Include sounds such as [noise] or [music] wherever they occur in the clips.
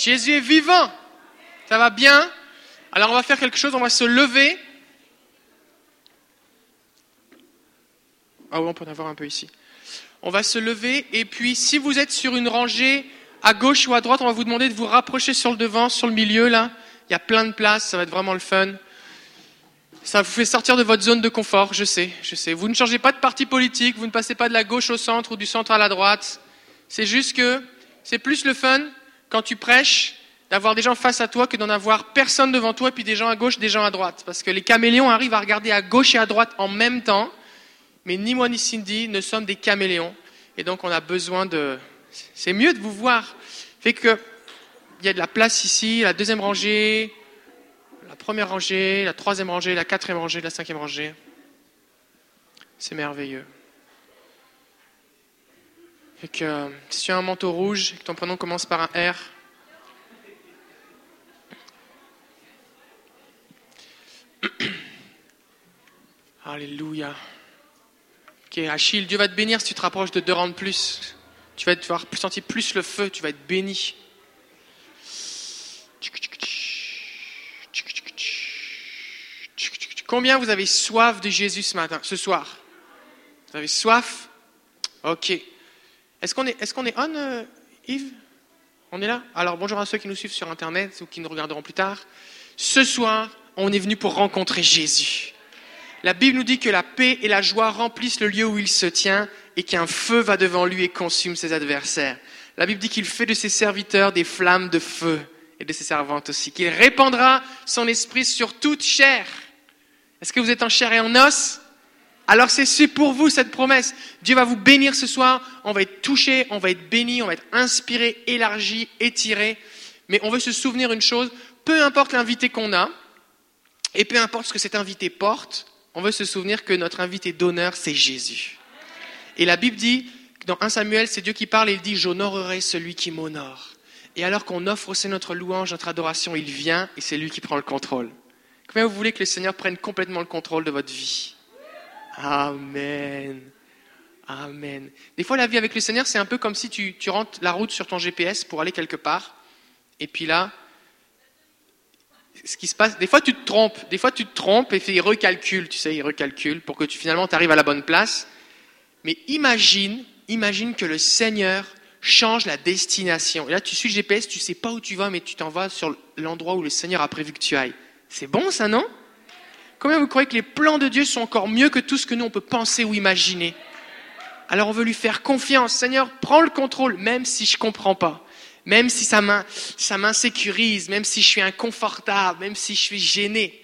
Jésus est vivant. Ça va bien? Alors on va faire quelque chose, on va se lever. Ah oui, on peut en avoir un peu ici. On va se lever et puis si vous êtes sur une rangée à gauche ou à droite, on va vous demander de vous rapprocher sur le devant, sur le milieu là. Il y a plein de places, ça va être vraiment le fun. Ça vous fait sortir de votre zone de confort, je sais, je sais. Vous ne changez pas de parti politique, vous ne passez pas de la gauche au centre ou du centre à la droite. C'est juste que c'est plus le fun quand tu prêches d'avoir des gens face à toi que d'en avoir personne devant toi puis des gens à gauche, des gens à droite. Parce que les caméléons arrivent à regarder à gauche et à droite en même temps, mais ni moi ni Cindy ne sommes des caméléons. Et donc on a besoin de... C'est mieux de vous voir. Fait que il y a de la place ici, la deuxième rangée, la première rangée, la troisième rangée, la quatrième rangée, la cinquième rangée. C'est merveilleux. Que si tu as un manteau rouge et que ton prénom commence par un R, [coughs] Alléluia. Ok, Achille, Dieu va te bénir si tu te rapproches de deux rangs de plus. Tu vas, tu sentir plus le feu, tu vas être béni. Combien vous avez soif de Jésus ce matin, ce soir? Vous avez soif? Ok. Est-ce qu'on est, est, qu'on est on, euh, Yves? On est là? Alors bonjour à ceux qui nous suivent sur Internet ou qui nous regarderont plus tard. Ce soir, on est venu pour rencontrer Jésus. La Bible nous dit que la paix et la joie remplissent le lieu où il se tient et qu'un feu va devant lui et consume ses adversaires. La Bible dit qu'il fait de ses serviteurs des flammes de feu et de ses servantes aussi, qu'il répandra son esprit sur toute chair. Est-ce que vous êtes en chair et en os? Alors c'est pour vous cette promesse. Dieu va vous bénir ce soir, on va être touché, on va être béni, on va être inspiré, élargi, étiré. Mais on veut se souvenir une chose, peu importe l'invité qu'on a, et peu importe ce que cet invité porte, on veut se souvenir que notre invité d'honneur, c'est Jésus. Et la Bible dit, dans 1 Samuel, c'est Dieu qui parle et il dit, j'honorerai celui qui m'honore. Et alors qu'on offre aussi notre louange, notre adoration, il vient et c'est lui qui prend le contrôle. Comment vous voulez que le Seigneur prenne complètement le contrôle de votre vie? Amen. Amen. Des fois, la vie avec le Seigneur, c'est un peu comme si tu, tu rentres la route sur ton GPS pour aller quelque part. Et puis là, ce qui se passe, des fois tu te trompes, des fois tu te trompes et il recalcule, tu sais, il recalcule pour que tu finalement arrives à la bonne place. Mais imagine, imagine que le Seigneur change la destination. Et là, tu suis le GPS, tu sais pas où tu vas, mais tu t'en vas sur l'endroit où le Seigneur a prévu que tu ailles. C'est bon ça, non? Combien vous croyez que les plans de Dieu sont encore mieux que tout ce que nous on peut penser ou imaginer? Alors on veut lui faire confiance. Seigneur, prends le contrôle, même si je comprends pas, même si ça m'insécurise, même si je suis inconfortable, même si je suis gêné.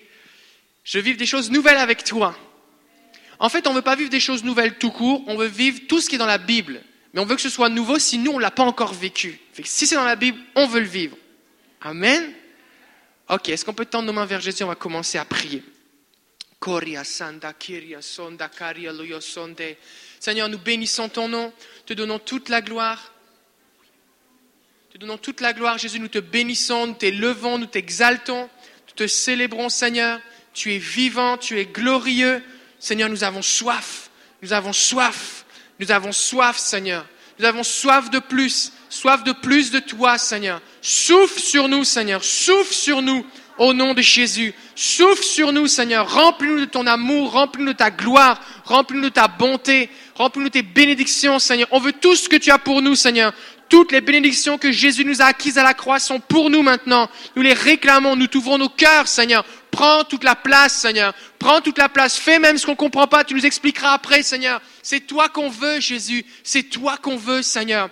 Je veux vivre des choses nouvelles avec toi. En fait, on ne veut pas vivre des choses nouvelles tout court, on veut vivre tout ce qui est dans la Bible. Mais on veut que ce soit nouveau si nous, on l'a pas encore vécu. si c'est dans la Bible, on veut le vivre. Amen. Ok, est-ce qu'on peut tendre nos mains vers Jésus? On va commencer à prier. Seigneur, nous bénissons ton nom, te donnons toute la gloire. Te donnons toute la gloire, Jésus, nous te bénissons, nous t'élevons, nous t'exaltons, nous te célébrons, Seigneur. Tu es vivant, tu es glorieux. Seigneur, nous avons soif, nous avons soif, nous avons soif, Seigneur. Nous avons soif de plus, soif de plus de toi, Seigneur. Souffle sur nous, Seigneur, souffle sur nous au nom de Jésus. Souffle sur nous, Seigneur. Remplis-nous de ton amour, remplis-nous de ta gloire, remplis-nous de ta bonté, remplis-nous de tes bénédictions, Seigneur. On veut tout ce que tu as pour nous, Seigneur. Toutes les bénédictions que Jésus nous a acquises à la croix sont pour nous maintenant. Nous les réclamons, nous t'ouvrons nos cœurs, Seigneur. Prends toute la place, Seigneur. Prends toute la place. Fais même ce qu'on ne comprend pas. Tu nous expliqueras après, Seigneur. C'est toi qu'on veut, Jésus. C'est toi qu'on veut, Seigneur.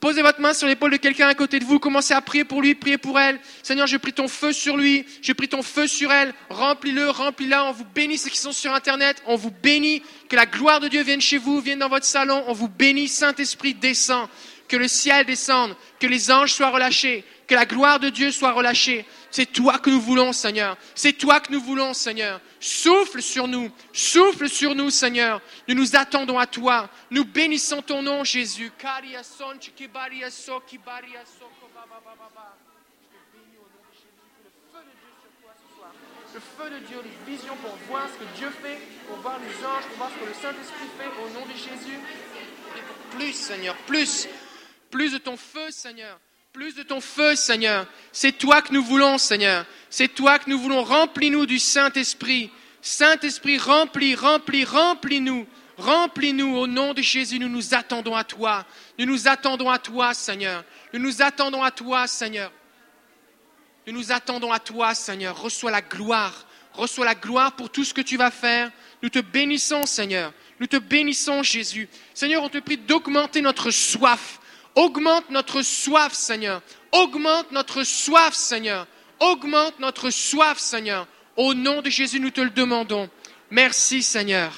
Posez votre main sur l'épaule de quelqu'un à côté de vous. Commencez à prier pour lui, prier pour elle. Seigneur, j'ai pris ton feu sur lui. J'ai pris ton feu sur elle. Remplis-le, remplis-la. On vous bénit ceux qui sont sur Internet. On vous bénit. Que la gloire de Dieu vienne chez vous, vienne dans votre salon. On vous bénit. Saint-Esprit, descend. Que le ciel descende. Que les anges soient relâchés. Que la gloire de Dieu soit relâchée. C'est toi que nous voulons, Seigneur. C'est toi que nous voulons, Seigneur. Souffle sur nous. Souffle sur nous, Seigneur. Nous nous attendons à toi. Nous bénissons ton nom, Jésus. Le feu de Dieu, les visions pour voir ce que Dieu fait, pour voir les anges, pour voir ce que le Saint-Esprit fait au nom de Jésus. Et pour plus, Seigneur, plus, plus de ton feu, Seigneur Plus de ton feu, Seigneur. C'est toi que nous voulons, Seigneur. C'est toi que nous voulons. Remplis-nous du Saint-Esprit. Saint-Esprit, remplis, remplis, remplis-nous. Remplis-nous au nom de Jésus. Nous nous attendons à toi. Nous nous attendons à toi, Seigneur. Nous nous attendons à toi, Seigneur. Nous nous attendons à toi, Seigneur. Reçois la gloire. Reçois la gloire pour tout ce que tu vas faire. Nous te bénissons, Seigneur. Nous te bénissons, Jésus. Seigneur, on te prie d'augmenter notre soif. Augmente notre soif, Seigneur. Augmente notre soif, Seigneur. Augmente notre soif, Seigneur. Au nom de Jésus, nous te le demandons. Merci, Seigneur.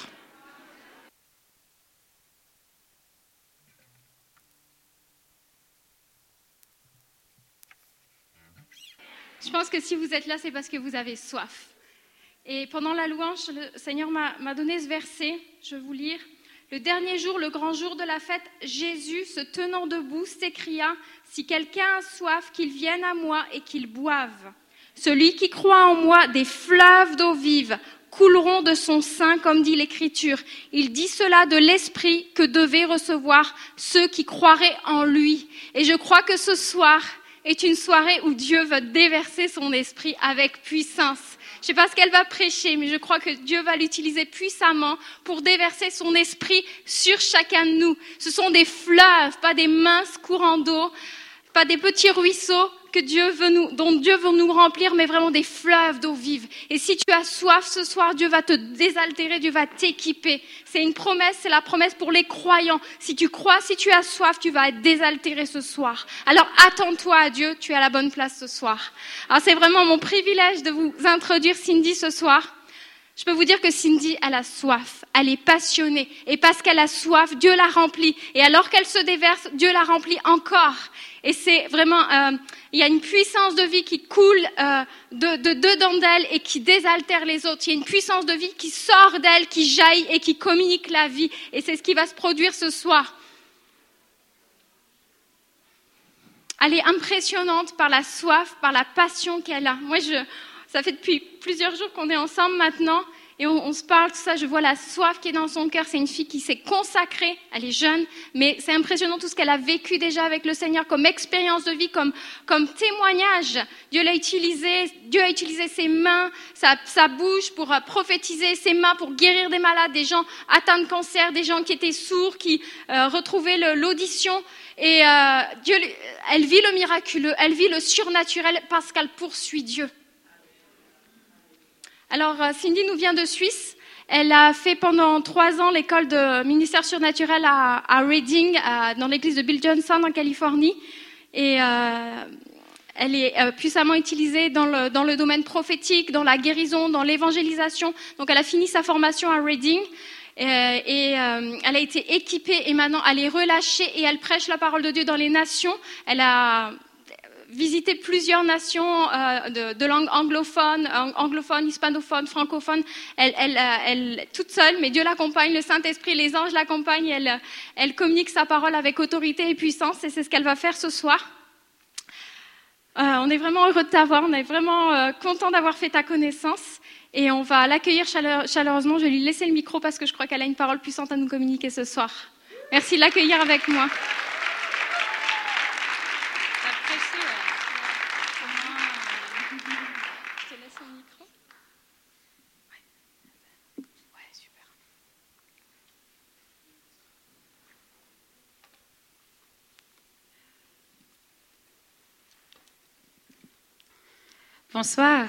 Je pense que si vous êtes là, c'est parce que vous avez soif. Et pendant la louange, le Seigneur m'a donné ce verset, je vais vous lire. Le dernier jour, le grand jour de la fête, Jésus, se tenant debout, s'écria, Si quelqu'un a soif, qu'il vienne à moi et qu'il boive. Celui qui croit en moi, des fleuves d'eau vive couleront de son sein, comme dit l'Écriture. Il dit cela de l'Esprit que devaient recevoir ceux qui croiraient en lui. Et je crois que ce soir est une soirée où Dieu veut déverser son esprit avec puissance. Je ne sais pas ce qu'elle va prêcher, mais je crois que Dieu va l'utiliser puissamment pour déverser son esprit sur chacun de nous. Ce sont des fleuves, pas des minces courants d'eau, pas des petits ruisseaux que Dieu veut nous, dont Dieu veut nous remplir, mais vraiment des fleuves d'eau vive. Et si tu as soif ce soir, Dieu va te désaltérer, Dieu va t'équiper. C'est une promesse, c'est la promesse pour les croyants. Si tu crois, si tu as soif, tu vas être désaltéré ce soir. Alors attends-toi à Dieu, tu es à la bonne place ce soir. Alors c'est vraiment mon privilège de vous introduire Cindy ce soir. Je peux vous dire que Cindy, elle a soif, elle est passionnée. Et parce qu'elle a soif, Dieu la remplit. Et alors qu'elle se déverse, Dieu la remplit encore. Et c'est vraiment, euh, il y a une puissance de vie qui coule euh, de, de dedans d'elle et qui désaltère les autres. Il y a une puissance de vie qui sort d'elle, qui jaillit et qui communique la vie. Et c'est ce qui va se produire ce soir. Elle est impressionnante par la soif, par la passion qu'elle a. Moi, je, ça fait depuis plusieurs jours qu'on est ensemble maintenant et on, se parle, tout ça, je vois la soif qui est dans son cœur. C'est une fille qui s'est consacrée, elle est jeune, mais c'est impressionnant tout ce qu'elle a vécu déjà avec le Seigneur comme expérience de vie, comme, témoignage. Dieu l'a utilisé, Dieu a utilisé ses mains, sa, sa bouche pour euh, prophétiser, ses mains pour guérir des malades, des gens atteints de cancer, des gens qui étaient sourds, qui euh, retrouvaient l'audition. Et euh, Dieu, elle vit le miraculeux, elle vit le surnaturel parce qu'elle poursuit Dieu. Alors, euh, Cindy nous vient de Suisse. Elle a fait pendant trois ans l'école de ministère surnaturel à, à Reading, dans l'église de Bill Johnson en Californie. Et euh, elle est euh, puissamment utilisée dans le, dans le domaine prophétique, dans la guérison, dans l'évangélisation. Donc, elle a fini sa formation à Reading. Et, et euh, elle a été équipée et maintenant elle est relâchée et elle prêche la parole de Dieu dans les nations. Elle a visité plusieurs nations euh, de, langue anglophone, anglophone, hispanophone, francophone. Elle, elle, euh, elle, toute seule, mais Dieu l'accompagne, le Saint-Esprit, les anges l'accompagnent. Elle, elle communique sa parole avec autorité et puissance, et c'est ce qu'elle va faire ce soir. Euh, on est vraiment heureux de t'avoir, on est vraiment euh, content d'avoir fait ta connaissance. Et on va l'accueillir chaleureusement. Je vais lui laisser le micro parce que je crois qu'elle a une parole puissante à nous communiquer ce soir. Merci de l'accueillir avec moi. Bonsoir.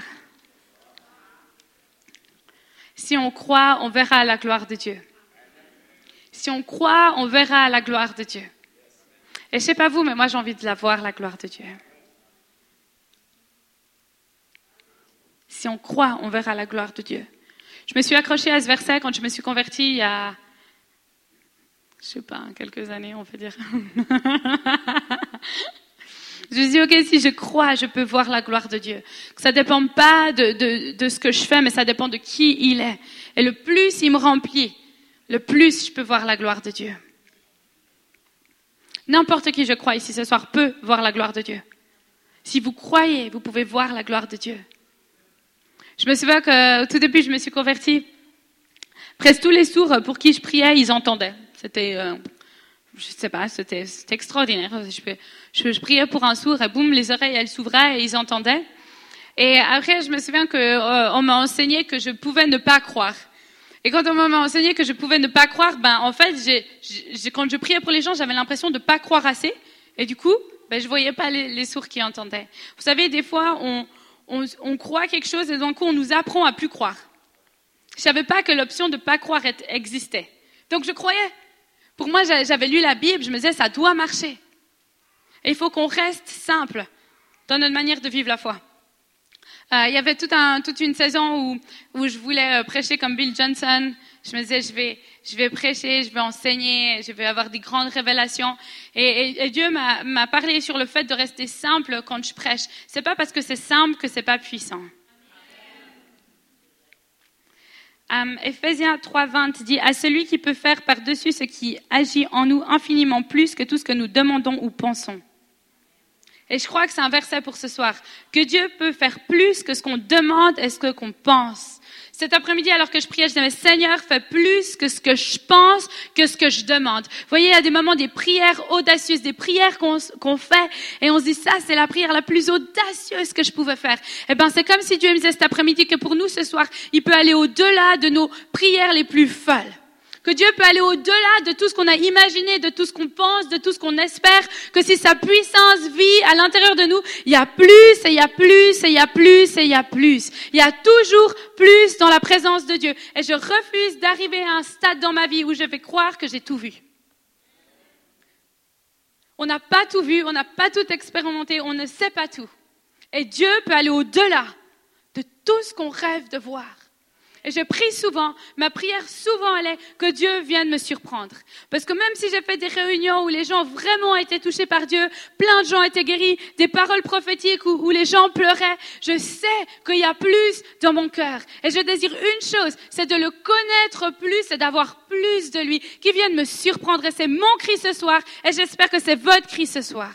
Si on croit, on verra la gloire de Dieu. Si on croit, on verra la gloire de Dieu. Et je sais pas vous, mais moi j'ai envie de la voir, la gloire de Dieu. Si on croit, on verra la gloire de Dieu. Je me suis accrochée à ce verset quand je me suis convertie il y a, je sais pas, quelques années, on peut dire. [laughs] Je dis, OK, si je crois, je peux voir la gloire de Dieu. Ça dépend pas de, de, de, ce que je fais, mais ça dépend de qui il est. Et le plus il me remplit, le plus je peux voir la gloire de Dieu. N'importe qui, je crois, ici ce soir peut voir la gloire de Dieu. Si vous croyez, vous pouvez voir la gloire de Dieu. Je me souviens que tout début, je me suis convertie. Presque tous les sourds pour qui je priais, ils entendaient. C'était, euh, je sais pas, c'était extraordinaire. Je, priais pour un sourd et boum, les oreilles elles s'ouvraient et ils entendaient. Et après, je me souviens que euh, m'a enseigné que je pouvais ne pas croire. Et quand on m'a enseigné que je pouvais ne pas croire, ben en fait, quand je priais pour les gens, j'avais l'impression de pas croire assez. Et du coup, ben je voyais pas les, sourds qui entendaient. Vous savez, des fois, on, on, on croit quelque chose et d'un coup, on nous apprend à plus croire. Je savais pas que l'option de pas croire existait. Donc je croyais. Pour moi, j'a- j'avais lu la Bible, je me disais, ça doit marcher. Et il faut qu'on reste simple dans notre manière de vivre la foi. Euh, il y avait toute une saison où, je voulais euh, prêcher comme Bill Johnson. Je me disais, je vais, prêcher, je vais enseigner, je vais avoir des grandes révélations. Et, et- Dieu m'a parlé sur le fait de rester simple quand je prêche. C'est pas parce que c'est simple que c'est pas puissant. Um, Ephésiens 3.20 dit à celui qui peut faire par-dessus ce qui agit en nous infiniment plus que tout ce que nous demandons ou pensons. Et je crois que c'est un verset pour ce soir. Que Dieu peut faire plus que ce qu'on demande et ce qu'on pense. Cet après-midi, alors que je priais, je disais, Seigneur, fais plus que ce que je pense, que ce que je demande. Vous voyez, il y a des moments, des prières audacieuses, des prières qu'on fait, et on se dit, ça, c'est la prière la plus audacieuse que je pouvais faire. Eh ben, c'est comme si Dieu me disait cet après-midi que pour nous, ce soir, il peut aller au-delà de nos prières les plus folles. Que Dieu peut aller au-delà de tout ce qu'on a imaginé, de tout ce qu'on pense, de tout ce qu'on espère, que si sa puissance vit à l'intérieur de nous, il y a plus, et il y a plus, et il y a plus, et il y a plus. Il y a toujours plus dans la présence de Dieu. Et je refuse d'arriver à un stade dans ma vie où je vais croire que j'ai tout vu. On n'a pas tout vu, on n'a pas tout expérimenté, on ne sait pas tout. Et Dieu peut aller au-delà de tout ce qu'on rêve de voir. Et je prie souvent, ma prière souvent elle est que Dieu vienne me surprendre. Parce que même si j'ai fait des réunions où les gens vraiment été touchés par Dieu, plein de gens étaient guéris, des paroles prophétiques où, où les gens pleuraient, je sais qu'il y a plus dans mon cœur. Et je désire une chose, c'est de le connaître plus et d'avoir plus de lui, qui vienne me surprendre. Et c'est mon cri ce soir, et j'espère que c'est votre cri ce soir.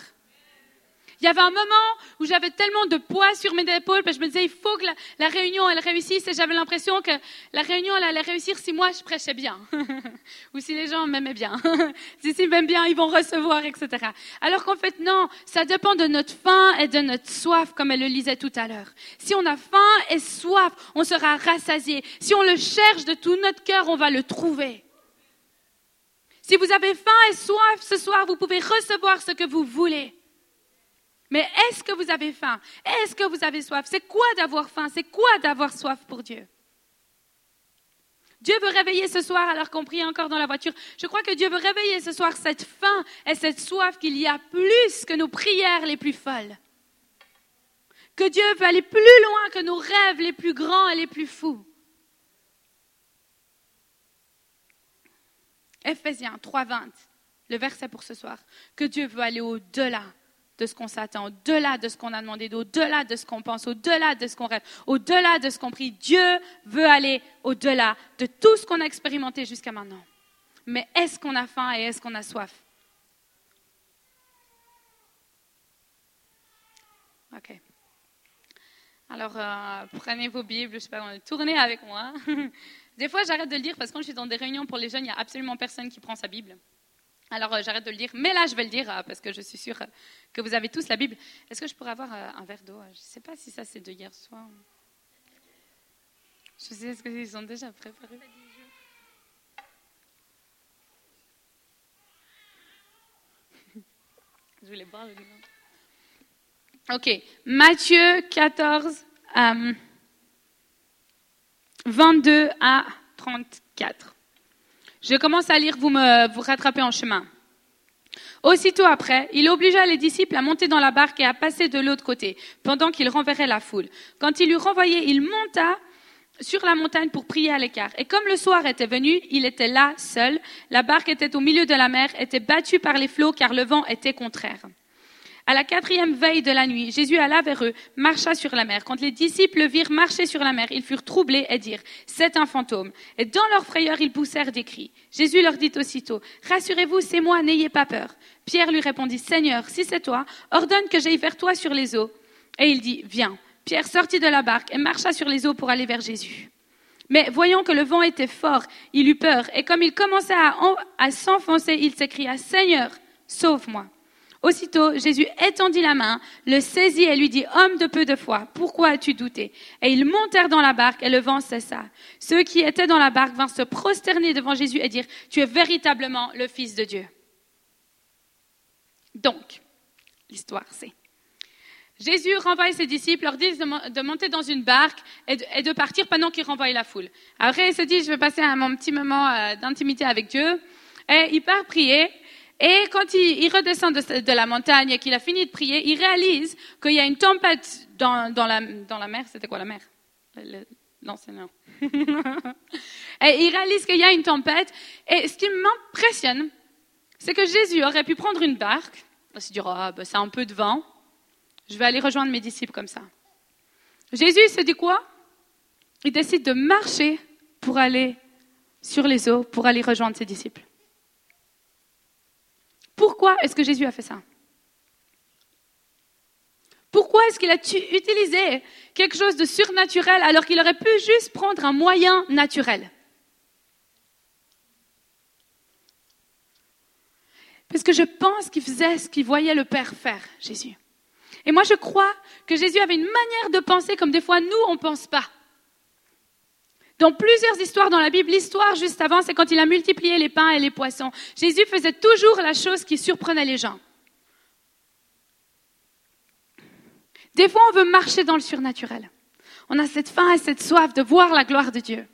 Il y avait un moment où j'avais tellement de poids sur mes épaules, parce que je me disais, il faut que la, réunion, elle réussisse, et j'avais l'impression que la réunion, elle allait réussir si moi, je prêchais bien, [laughs] ou si les gens m'aimaient bien. [laughs] si s'ils m'aiment bien, ils vont recevoir, etc. Alors qu'en fait, non, ça dépend de notre faim et de notre soif, comme elle le lisait tout à l'heure. Si on a faim et soif, on sera rassasié. Si on le cherche de tout notre cœur, on va le trouver. Si vous avez faim et soif ce soir, vous pouvez recevoir ce que vous voulez. Mais est-ce que vous avez faim? Est-ce que vous avez soif? C'est quoi d'avoir faim? C'est quoi d'avoir soif pour Dieu? Dieu veut réveiller ce soir, alors qu'on prie encore dans la voiture, je crois que Dieu veut réveiller ce soir cette faim et cette soif qu'il y a plus que nos prières les plus folles. Que Dieu veut aller plus loin que nos rêves les plus grands et les plus fous. Ephésiens 3.20, le verset pour ce soir. Que Dieu veut aller au-delà de ce qu'on s'attend, au-delà de ce qu'on a demandé, au-delà de ce qu'on pense, au-delà de ce qu'on rêve, au-delà de ce qu'on prie. Dieu veut aller au-delà de tout ce qu'on a expérimenté jusqu'à maintenant. Mais est-ce qu'on a faim et est-ce qu'on a soif? Ok. Alors, euh, prenez vos Bibles, je sais pas, tournez avec moi. [laughs] Des fois, j'arrête de le dire parce que quand je suis dans des réunions pour les jeunes, il n'y a absolument personne qui prend sa Bible. Alors, euh, j'arrête de le dire. Mais là, je vais le dire euh, parce que je suis sûre euh, que vous avez tous la Bible. Est-ce que je pourrais avoir un verre d'eau Je ne sais pas si ça, c'est de hier soir. Je sais, est-ce qu'ils sont déjà préparés [laughs] Je voulais boire le. Ok, Matthieu 14, euh, 22 à 34. Je commence à lire, vous me vous rattrapez en chemin. Aussitôt après, il obligea les disciples à monter dans la barque et à passer de l'autre côté, pendant qu'il renverrait la foule. Quand il eut renvoyé, il monta sur la montagne pour prier à l'écart. Et comme le soir était venu, il était là seul. La barque était au milieu de la mer, était battue par les flots car le vent était contraire. À la quatrième veille de la nuit, Jésus alla vers eux, marcha sur la mer. Quand les disciples le virent marcher sur la mer, ils furent troublés et dirent, c'est un fantôme. Et dans leur frayeur, ils poussèrent des cris. Jésus leur dit aussitôt, rassurez-vous, c'est moi, n'ayez pas peur. Pierre lui répondit, Seigneur, si c'est toi, ordonne que j'aille vers toi sur les eaux. Et il dit, viens. Pierre sortit de la barque et marcha sur les eaux pour aller vers Jésus. Mais voyant que le vent était fort, il eut peur, et comme il commençait à, à s'enfoncer, il s'écria, Seigneur, sauve-moi. Aussitôt, Jésus étendit la main, le saisit et lui dit, Homme de peu de foi, pourquoi as-tu douté? Et ils montèrent dans la barque et le vent cessa. Ceux qui étaient dans la barque vinrent se prosterner devant Jésus et dire, Tu es véritablement le Fils de Dieu. Donc, l'histoire, c'est... Jésus renvoie ses disciples, leur dit de mon- de monter dans une barque et de, et de partir pendant qu'il renvoie la foule. Après, il se dit, je vais passer un mon petit moment euh, d'intimité avec Dieu. Et il part prier. Et quand il, il redescend de, la montagne et qu'il a fini de prier, il réalise qu'il y a une tempête dans, dans la, dans la mer. C'était quoi la mer? Le- le- [laughs] et il réalise qu'il y a une tempête. Et ce qui m'impressionne, c'est que Jésus aurait pu prendre une barque, et se dire, ah, ben, c'est un peu de vent, je vais aller rejoindre mes disciples comme ça. Jésus il se dit quoi? Il décide de marcher pour aller sur les eaux, pour aller rejoindre ses disciples. Pourquoi est-ce que Jésus a fait ça? Pourquoi est-ce qu'il a utilisé quelque chose de surnaturel alors qu'il aurait pu juste prendre un moyen naturel? Parce que je pense qu'il faisait ce qu'il voyait le Père faire, Jésus. Et moi, je crois que Jésus avait une manière de penser comme des fois nous, on ne pense pas. Dans plusieurs histoires dans la Bible, l'histoire juste avant, c'est quand il a multiplié les pains et les poissons. Jésus faisait toujours la chose qui surprenait les gens. Des fois, on veut marcher dans le surnaturel. On a cette faim et cette soif de voir la gloire de Dieu.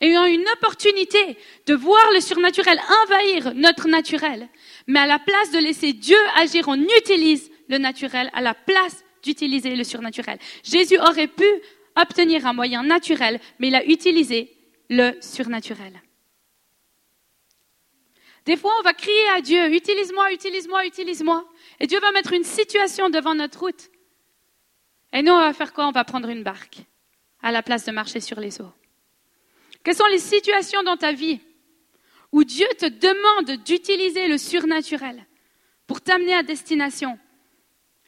Et on a une opportunité de voir le surnaturel envahir notre naturel. Mais à la place de laisser Dieu agir, on utilise le naturel à la place d'utiliser le surnaturel. Jésus aurait pu obtenir un moyen naturel, mais il a utilisé le surnaturel. Des fois, on va crier à Dieu, utilise-moi, utilise-moi, utilise-moi. Et Dieu va mettre une situation devant notre route. Et nous, on va faire quoi? On va prendre une barque à la place de marcher sur les eaux. Quelles sont les situations dans ta vie où Dieu te demande d'utiliser le surnaturel pour t'amener à destination?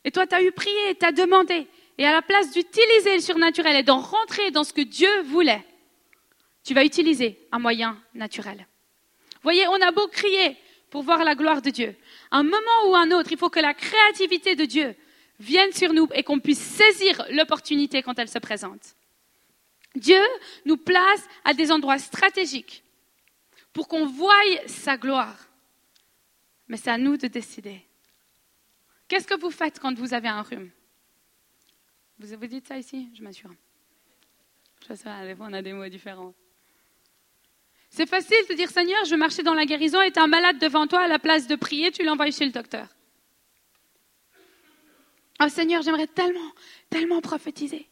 Et toi, tu as eu prié, tu as demandé. Et à la place d'utiliser le surnaturel et d'en rentrer dans ce que Dieu voulait, tu vas utiliser un moyen naturel. Voyez, on a beau crier pour voir la gloire de Dieu. Un moment ou un autre, il faut que la créativité de Dieu vienne sur nous et qu'on puisse saisir l'opportunité quand elle se présente. Dieu nous place à des endroits stratégiques pour qu'on voie sa gloire. Mais c'est à nous de décider. Qu'est-ce que vous faites quand vous avez un rhume? Vous vous dites ça ici? Je m'assure. Je sais, fois on a des mots différents. C'est facile de dire Seigneur, je marcher dans la guérison et un malade devant toi, à la place de prier, tu l'envoies chez le docteur. Oh Seigneur, j'aimerais tellement, tellement prophétiser.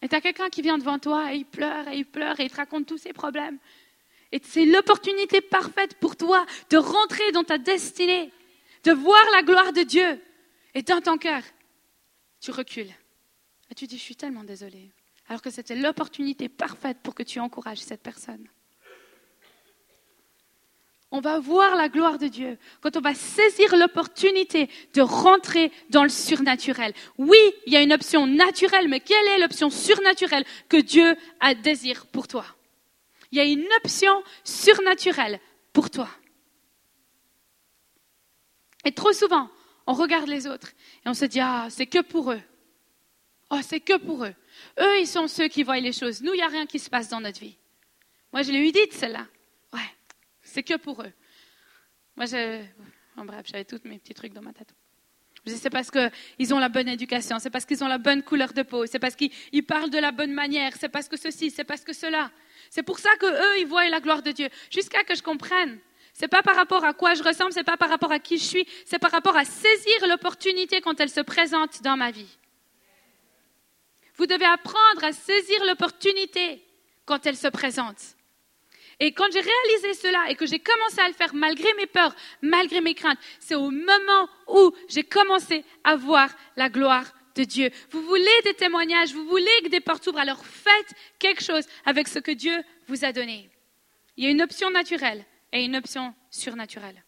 Et tu as quelqu'un qui vient devant toi et il pleure et il pleure et il te raconte tous ses problèmes. Et c'est l'opportunité parfaite pour toi de rentrer dans ta destinée, de voir la gloire de Dieu. Et dans ton cœur, tu recules. Et tu dis, je suis tellement désolée. Alors que c'était l'opportunité parfaite pour que tu encourages cette personne. On va voir la gloire de Dieu quand on va saisir l'opportunité de rentrer dans le surnaturel. Oui, il y a une option naturelle, mais quelle est l'option surnaturelle que Dieu a désir pour toi? Il y a une option surnaturelle pour toi. Et trop souvent, on regarde les autres et on se dit ah c'est que pour eux. Oh c'est que pour eux. Eux ils sont ceux qui voient les choses. Nous il n'y a rien qui se passe dans notre vie. Moi je l'ai eu dit celle-là. Ouais. C'est que pour eux. Moi, je... en bref, j'avais tous mes petits trucs dans ma tête. Je dis, c'est parce qu'ils ont la bonne éducation, c'est parce qu'ils ont la bonne couleur de peau, c'est parce qu'ils parlent de la bonne manière, c'est parce que ceci, c'est parce que cela. C'est pour ça que eux, ils voient la gloire de Dieu. Jusqu'à que je comprenne. C'est pas par rapport à quoi je ressemble, c'est pas par rapport à qui je suis, c'est par rapport à saisir l'opportunité quand elle se présente dans ma vie. Vous devez apprendre à saisir l'opportunité quand elle se présente. Et quand j'ai réalisé cela et que j'ai commencé à le faire malgré mes peurs, malgré mes craintes, c'est au moment où j'ai commencé à voir la gloire de Dieu. Vous voulez des témoignages, vous voulez que des portes s'ouvrent, alors faites quelque chose avec ce que Dieu vous a donné. Il y a une option naturelle et une option surnaturelle.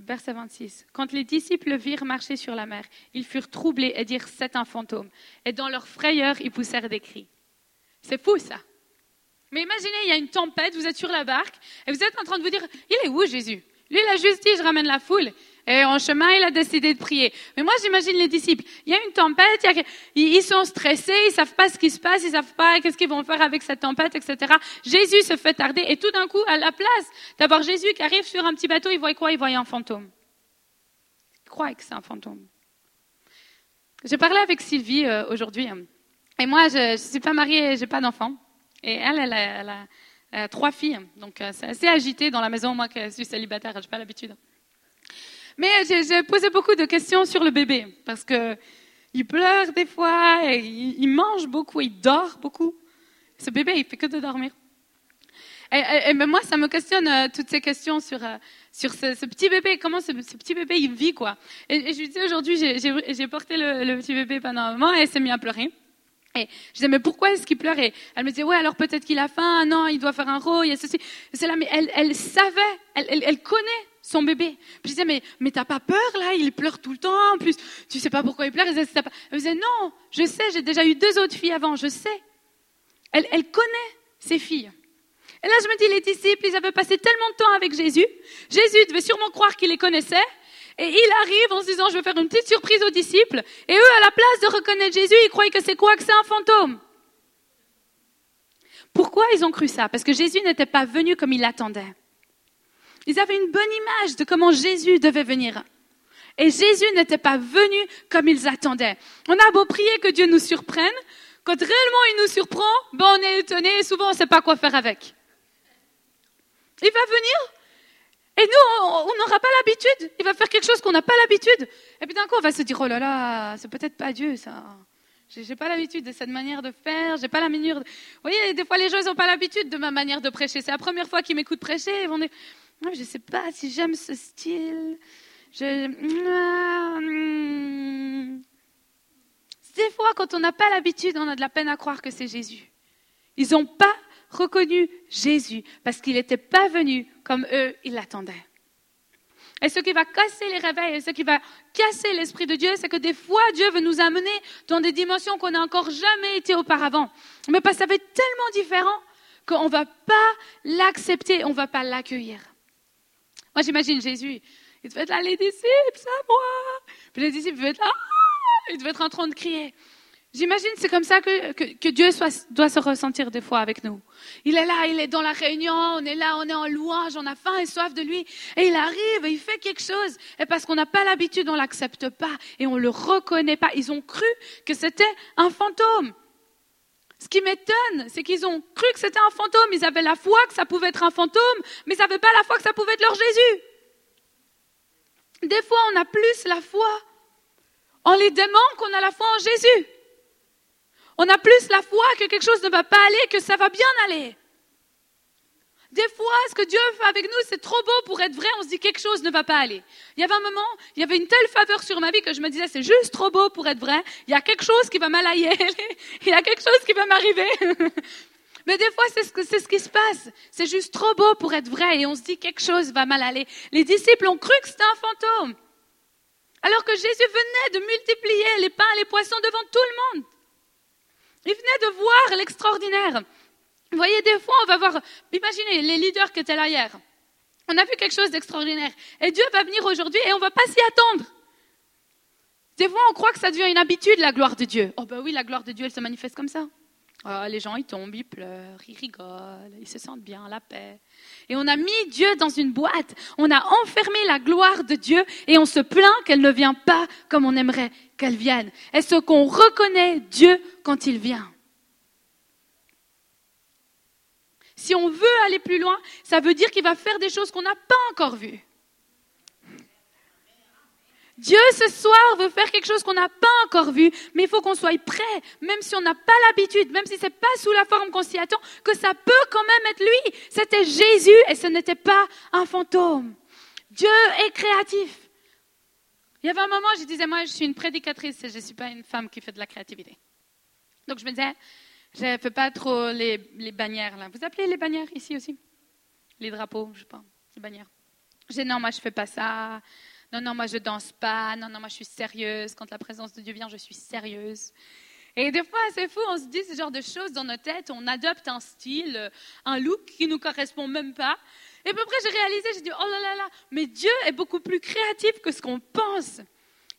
Verset 26. Quand les disciples le virent marcher sur la mer, ils furent troublés et dirent C'est un fantôme. Et dans leur frayeur, ils poussèrent des cris. C'est fou ça. Mais imaginez, il y a une tempête, vous êtes sur la barque et vous êtes en train de vous dire Il est où Jésus? Lui, il a Je ramène la foule. Et en chemin, il a décidé de prier. Mais moi, j'imagine les disciples. Il y a une tempête, ils sont stressés, ils savent pas ce qui se passe, ils savent pas qu'est-ce qu'ils vont faire avec cette tempête, etc. Jésus se fait tarder et tout d'un coup, à la place d'avoir Jésus qui arrive sur un petit bateau, il voit quoi? Il voit un fantôme. Il croit que c'est un fantôme. J'ai parlé avec Sylvie euh, aujourd'hui. Et moi, je ne suis pas mariée, j'ai pas d'enfant. Et elle, elle a, trois filles. Donc, euh, c'est assez agité dans la maison. Moi, qui suis célibataire, j'ai pas l'habitude. Mais j'ai posé beaucoup de questions sur le bébé parce que il pleure des fois, et il, mange beaucoup, il dort beaucoup. Ce bébé, il fait que de dormir. Et, moi, ça me questionne euh, toutes ces questions sur, euh, sur ce, petit bébé, comment ce, petit bébé il vit quoi. Et, je lui disais aujourd'hui, j'ai porté le, petit bébé pendant un moment et elle s'est mise à pleurer. Et je disais, mais pourquoi est-ce qu'il pleure? Et elle me disait, ouais, alors peut-être qu'il a faim, non, il doit faire un rôle, il y a ceci. C'est là, mais elle, savait, elle connaît son bébé. Puis je disais, mais, mais t'as pas peur là? Il pleure tout le temps. En plus, tu sais pas pourquoi il pleure. Elle disait, disait non, je sais, j'ai déjà eu deux autres filles avant, je sais. Elle, elle connaît ses filles. Et là, je me dis, les disciples, ils avaient passé tellement de temps avec Jésus. Jésus devait sûrement croire qu'il les connaissait. Et il arrive en se disant, je vais faire une petite surprise aux disciples. Et eux, à la place de reconnaître Jésus, ils croyaient que c'est quoi Que c'est un fantôme. Pourquoi ils ont cru ça? Parce que Jésus n'était pas venu comme il l'attendait. Ils avaient une bonne image de comment Jésus devait venir. Et Jésus n'était pas venu comme ils attendaient. On a beau prier que Dieu nous surprenne, quand réellement il nous surprend, ben on est étonné et souvent on ne sait pas quoi faire avec. Il va venir et nous, on n'aura pas l'habitude. Il va faire quelque chose qu'on n'a pas l'habitude. Et puis d'un coup, on va se dire, oh là là, c'est peut-être pas Dieu ça. J'ai pas l'habitude de cette manière de faire. J'ai pas la manière. Vous voyez, des fois les gens ils n'ont pas l'habitude de ma manière de prêcher. C'est la première fois qu'ils m'écoutent prêcher. Ils vont dire, je ne sais pas si j'aime ce style. Je... Des fois, quand on n'a pas l'habitude, on a de la peine à croire que c'est Jésus. Ils n'ont pas reconnu Jésus parce qu'il n'était pas venu comme eux, ils l'attendaient. Et ce qui va casser les réveils, ce qui va casser l'Esprit de Dieu, c'est que des fois, Dieu veut nous amener dans des dimensions qu'on n'a encore jamais été auparavant. Mais parce que ça va être tellement différent qu'on ne va pas l'accepter, on ne va pas l'accueillir. Moi, j'imagine Jésus, il devait être là, les disciples, c'est moi. Puis les disciples devaient être là, ah! ils devaient être en train de crier. J'imagine c'est comme ça que, Dieu doit se ressentir des fois avec nous. Il est là, il est dans la réunion, on est là, on est en louange, on a faim et soif de lui. Et il arrive, il fait quelque chose. Et parce qu'on n'a pas l'habitude, on l'accepte pas et on le reconnaît pas. Ils ont cru que c'était un fantôme. Ce qui m'étonne, c'est qu'ils ont cru que c'était un fantôme. Ils avaient la foi que ça pouvait être un fantôme, mais ils n'avaient pas la foi que ça pouvait être leur Jésus. Des fois, on a plus la foi en les démons qu'on a la foi en Jésus. On a plus la foi que quelque chose ne va pas aller, que ça va bien aller. Des fois, ce que Dieu fait avec nous, c'est trop beau pour être vrai. On se dit quelque chose ne va pas aller. Il y avait un moment, il y avait une telle faveur sur ma vie que je me disais, c'est juste trop beau pour être vrai. Il y a quelque chose qui va mal aller. [laughs] il y a quelque chose qui va m'arriver. [laughs] Mais des fois, c'est ce, qui se passe. C'est juste trop beau pour être vrai et on se dit quelque chose va mal aller. Les disciples ont cru que c'était un fantôme. Alors que Jésus venait de multiplier les pains et les poissons devant tout le monde. Il venait de voir l'extraordinaire. Vous voyez, des fois, on va voir, imaginez les leaders qui étaient là hier. On a vu quelque chose d'extraordinaire. Et Dieu va venir aujourd'hui et on ne va pas s'y attendre. Des fois, on croit que ça devient une habitude, la gloire de Dieu. Oh ben oui, la gloire de Dieu, elle se manifeste comme ça. Oh, les gens, ils tombent, ils pleurent, ils rigolent, ils se sentent bien, la paix. Et on a mis Dieu dans une boîte. On a enfermé la gloire de Dieu et on se plaint qu'elle ne vient pas comme on aimerait qu'elle vienne. Est-ce qu'on reconnaît Dieu quand il vient? Si on veut aller plus loin, ça veut dire qu'il va faire des choses qu'on n'a pas encore vues. Dieu ce soir veut faire quelque chose qu'on n'a pas encore vu, mais il faut qu'on soit prêt, même si on n'a pas l'habitude, même si ce n'est pas sous la forme qu'on s'y attend, que ça peut quand même être lui. C'était Jésus et ce n'était pas un fantôme. Dieu est créatif. Il y avait un moment, je disais, moi, je suis une prédicatrice et je ne suis pas une femme qui fait de la créativité. Donc je me disais, je ne fais pas trop les, bannières là. Vous appelez les bannières ici aussi? Les drapeaux, je sais pas, les bannières. Dis non, moi je fais pas ça. Non, non, moi je danse pas. Non, non, moi je suis sérieuse. Quand la présence de Dieu vient, je suis sérieuse. Et des fois, c'est fou, on se dit ce genre de choses dans nos têtes, on adopte un style, un look qui nous correspond même pas. Et à peu près, j'ai réalisé, j'ai dit, oh là là là, mais Dieu est beaucoup plus créatif que ce qu'on pense.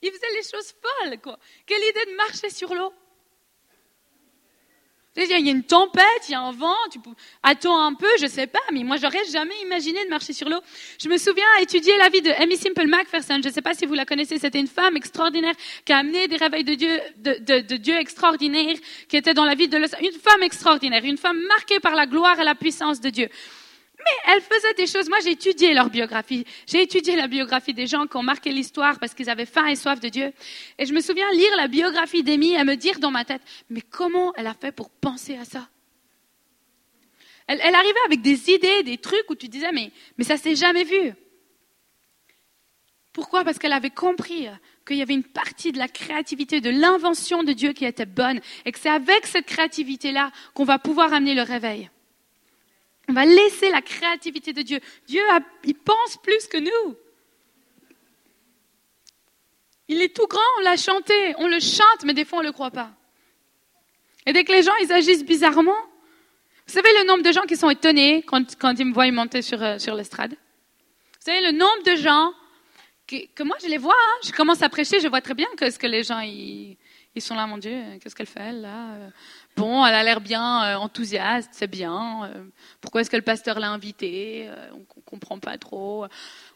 Il faisait les choses folles, quoi. Quelle idée de marcher sur l'eau. Il y a une tempête, il y a un vent, tu attends un peu, je sais pas, mais moi j'aurais jamais imaginé de marcher sur l'eau. Je me souviens étudier la vie de Amy Simple MacPherson. Je ne sais pas si vous la connaissez, c'était une femme extraordinaire qui a amené des réveils de Dieu, de, Dieu extraordinaires, qui était dans la vie de une femme extraordinaire, une femme marquée par la gloire et la puissance de Dieu. Mais elle faisait des choses. Moi, j'ai étudié leur biographie. J'ai étudié la biographie des gens qui ont marqué l'histoire parce qu'ils avaient faim et soif de Dieu. Et je me souviens lire la biographie d'Amy et me dire dans ma tête, mais comment elle a fait pour penser à ça? Elle, elle, arrivait avec des idées, des trucs où tu disais, mais, mais ça s'est jamais vu. Pourquoi? Parce qu'elle avait compris qu'il y avait une partie de la créativité, de l'invention de Dieu qui était bonne et que c'est avec cette créativité-là qu'on va pouvoir amener le réveil. On va laisser la créativité de Dieu. Dieu, il pense plus que nous. Il est tout grand, on l'a chanté, on le chante, mais des fois on ne le croit pas. Et dès que les gens, ils agissent bizarrement, vous savez le nombre de gens qui sont étonnés quand, ils me voient monter sur, euh, sur l'estrade? Vous savez le nombre de gens que, moi je les vois, hein. je commence à prêcher, je vois très bien que ce que les gens, ils, ils sont là, mon Dieu, qu'est-ce qu'elle fait là Bon, elle a l'air bien euh, enthousiaste, c'est bien. Euh, pourquoi est-ce que le pasteur l'a invitée euh, On ne comprend pas trop.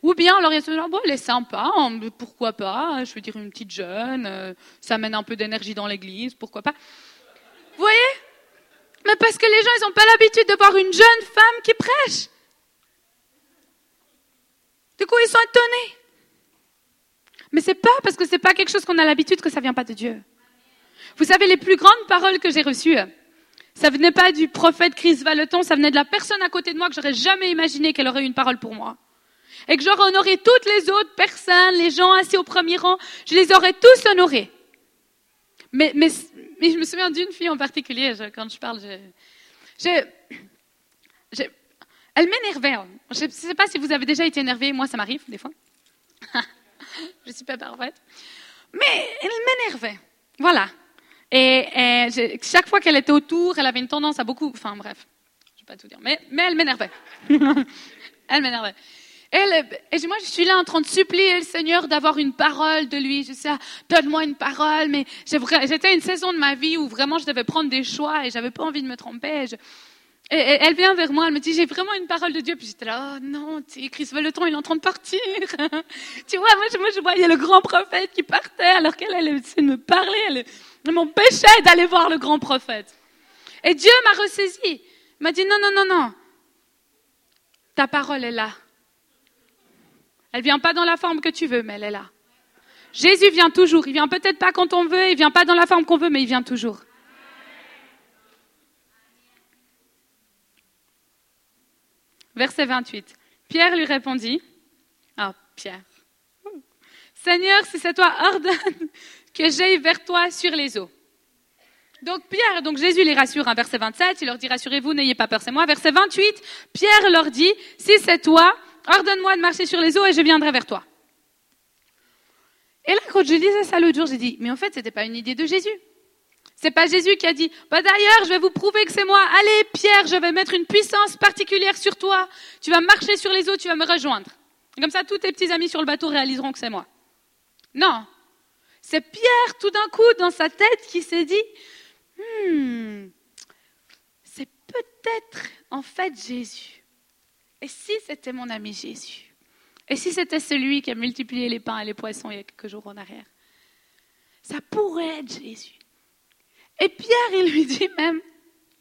Ou bien, alors il y a bon, elle est sympa, hein, pourquoi pas Je veux dire, une petite jeune, ça amène un peu d'énergie dans l'église, pourquoi pas Vous voyez? Mais parce que les gens, ils n'ont pas l'habitude de voir une jeune femme qui prêche. Du coup, ils sont étonnés. Mais c'est pas parce que c'est pas quelque chose qu'on a l'habitude que ça vient pas de Dieu. Vous savez, les plus grandes paroles que j'ai reçues, ça venait pas du prophète Chris Valeton, ça venait de la personne à côté de moi que j'aurais jamais imaginé qu'elle aurait une parole pour moi. Et que j'aurais honoré toutes les autres personnes, les gens assis au premier rang, je les aurais tous honorés. Mais, mais, mais je me souviens d'une fille en particulier, quand je parle, je, je, elle m'énervait. Hein. Je ne sais pas si vous avez déjà été énervé, moi ça m'arrive des fois. [laughs] je ne suis pas parfaite. Mais elle m'énervait. Voilà. Et, chaque fois qu'elle était autour, elle avait une tendance à beaucoup. Enfin bref, je ne vais pas tout dire, mais, [laughs] elle m'énervait. elle m'énervait. Et, moi, je suis là en train de supplier le Seigneur d'avoir une parole de lui. Je sais, ah, donne-moi une parole. Mais j'étais une saison de ma vie où vraiment je devais prendre des choix et j'avais pas envie de me tromper. Et, elle vient vers moi, elle me dit, j'ai vraiment une parole de Dieu. Puis j'étais là, oh non, Chris Veleton, il est en train de partir. [laughs] tu vois, moi je, moi, je voyais le grand prophète qui partait alors qu'elle, elle essayait de me parler. Mon péché d'aller voir le grand prophète. Et Dieu m'a ressaisi. M'a dit, non, non, non, non. Ta parole est là. Elle vient pas dans la forme que tu veux, mais elle est là. Jésus vient toujours. Il vient peut-être pas quand on veut, il vient pas dans la forme qu'on veut, mais il vient toujours. Verset 28. Pierre lui répondit, ah, Pierre, Seigneur, si c'est toi, [laughs] ordonne que j'aille vers toi sur les eaux. Donc Pierre, donc Jésus les rassure, un verset 27, il leur dit rassurez-vous, n'ayez pas peur, c'est moi. Verset 28, Pierre leur dit si c'est toi, ordonne-moi de marcher sur les eaux et je viendrai vers toi. Et là, quand je disais ça l'autre jour, j'ai dit mais en fait, c'était pas une idée de Jésus. C'est pas Jésus qui a dit bah d'ailleurs, je vais vous prouver que c'est moi. Allez Pierre, je vais mettre une puissance particulière sur toi. Tu vas marcher sur les eaux, tu vas me rejoindre. Comme ça, tous tes petits amis sur le bateau réaliseront que c'est moi. Non, c'est Pierre, tout d'un coup, dans sa tête, qui s'est dit, hmm, c'est peut-être en fait Jésus. Et si c'était mon ami Jésus? Et si c'était celui qui a multiplié les pains et les poissons il y a quelques jours en arrière? Ça pourrait être Jésus. Et Pierre, il lui dit même,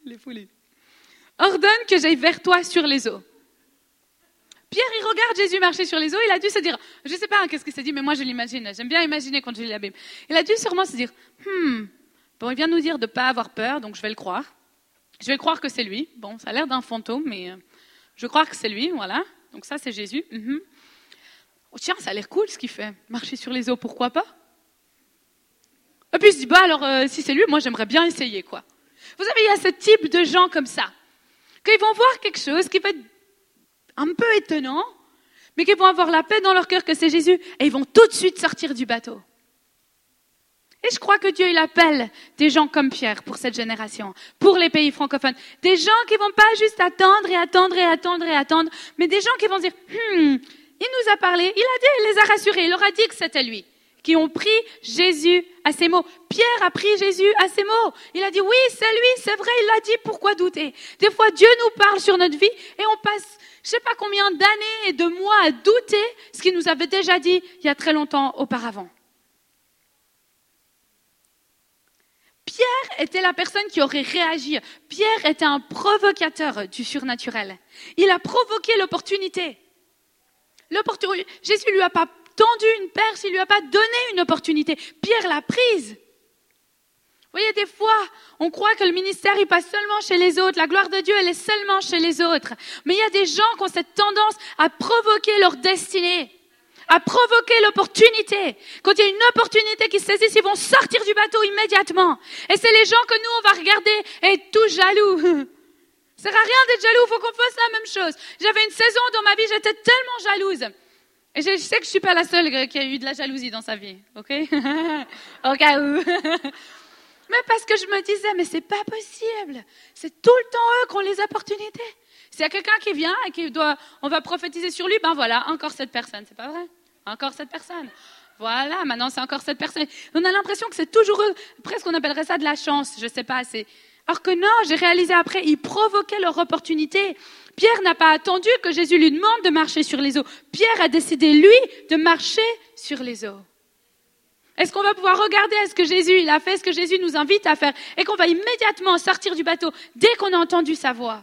les foulis, ordonne que j'aille vers toi sur les eaux. Pierre, il regarde Jésus marcher sur les eaux, il a dû se dire, je ne sais pas qu'est-ce qu'il s'est dit, mais moi je l'imagine, j'aime bien imaginer quand je lis la Bible. Il a dû sûrement se dire, hmm, bon, il vient nous dire de ne pas avoir peur, donc je vais le croire. Je vais croire que c'est lui. Bon, ça a l'air d'un fantôme, mais euh, je crois que c'est lui, voilà. Donc ça, c'est Jésus. Mhm. oh, tiens, ça a l'air cool ce qu'il fait. Marcher sur les eaux, pourquoi pas? Et puis il se dit, bah alors, euh, si c'est lui, moi j'aimerais bien essayer, quoi. Vous savez, il y a ce type de gens comme ça, qu'ils vont voir quelque chose qui va un peu étonnant, mais qui vont avoir la paix dans leur cœur que c'est Jésus et ils vont tout de suite sortir du bateau. Et je crois que Dieu, il appelle des gens comme Pierre pour cette génération, pour les pays francophones. Des gens qui vont pas juste attendre et attendre et attendre et attendre, mais des gens qui vont dire, hmm, il nous a parlé, il a dit, il les a rassurés, il leur a dit que c'était lui. Qui ont pris Jésus à ses mots. Pierre a pris Jésus à ses mots. Il a dit, oui, c'est lui, c'est vrai, il l'a dit, pourquoi douter? Des fois, Dieu nous parle sur notre vie et on passe, je sais pas combien d'années et de mois à douter ce qu'il nous avait déjà dit il y a très longtemps auparavant. Pierre était la personne qui aurait réagi. Pierre était un provocateur du surnaturel. Il a provoqué l'opportunité. Jésus lui a pas tendu une perche, il lui a pas donné une opportunité. Pierre l'a prise. Vous voyez, des fois, on croit que le ministère, il passe seulement chez les autres. La gloire de Dieu, elle est seulement chez les autres. Mais il y a des gens qui ont cette tendance à provoquer leur destinée à provoquer l'opportunité. Quand il y a une opportunité qui se saisit, ils vont sortir du bateau immédiatement. Et c'est les gens que nous, on va regarder et être tout jaloux. [laughs] Ça sert à rien d'être jaloux, faut qu'on fasse la même chose. J'avais une saison dans ma vie, j'étais tellement jalouse. Et je sais que je suis pas la seule qui a eu de la jalousie dans sa vie, ok? [laughs] Au cas où. [laughs] mais parce que je me disais, mais c'est pas possible. C'est tout le temps eux qui ont les opportunités. S'il y a quelqu'un qui vient et qui doit, on va prophétiser sur lui, ben voilà, encore cette personne, c'est pas vrai? Encore cette personne. Voilà, maintenant c'est encore cette personne. On a l'impression que c'est toujours eux, presque on appellerait ça de la chance, je sais pas, c'est. Alors que non, j'ai réalisé après, ils provoquaient leur opportunité. Pierre n'a pas attendu que Jésus lui demande de marcher sur les eaux. Pierre a décidé, lui, de marcher sur les eaux. Est-ce qu'on va pouvoir regarder à ce que Jésus a fait, ce que Jésus nous invite à faire, et qu'on va immédiatement sortir du bateau dès qu'on a entendu sa voix?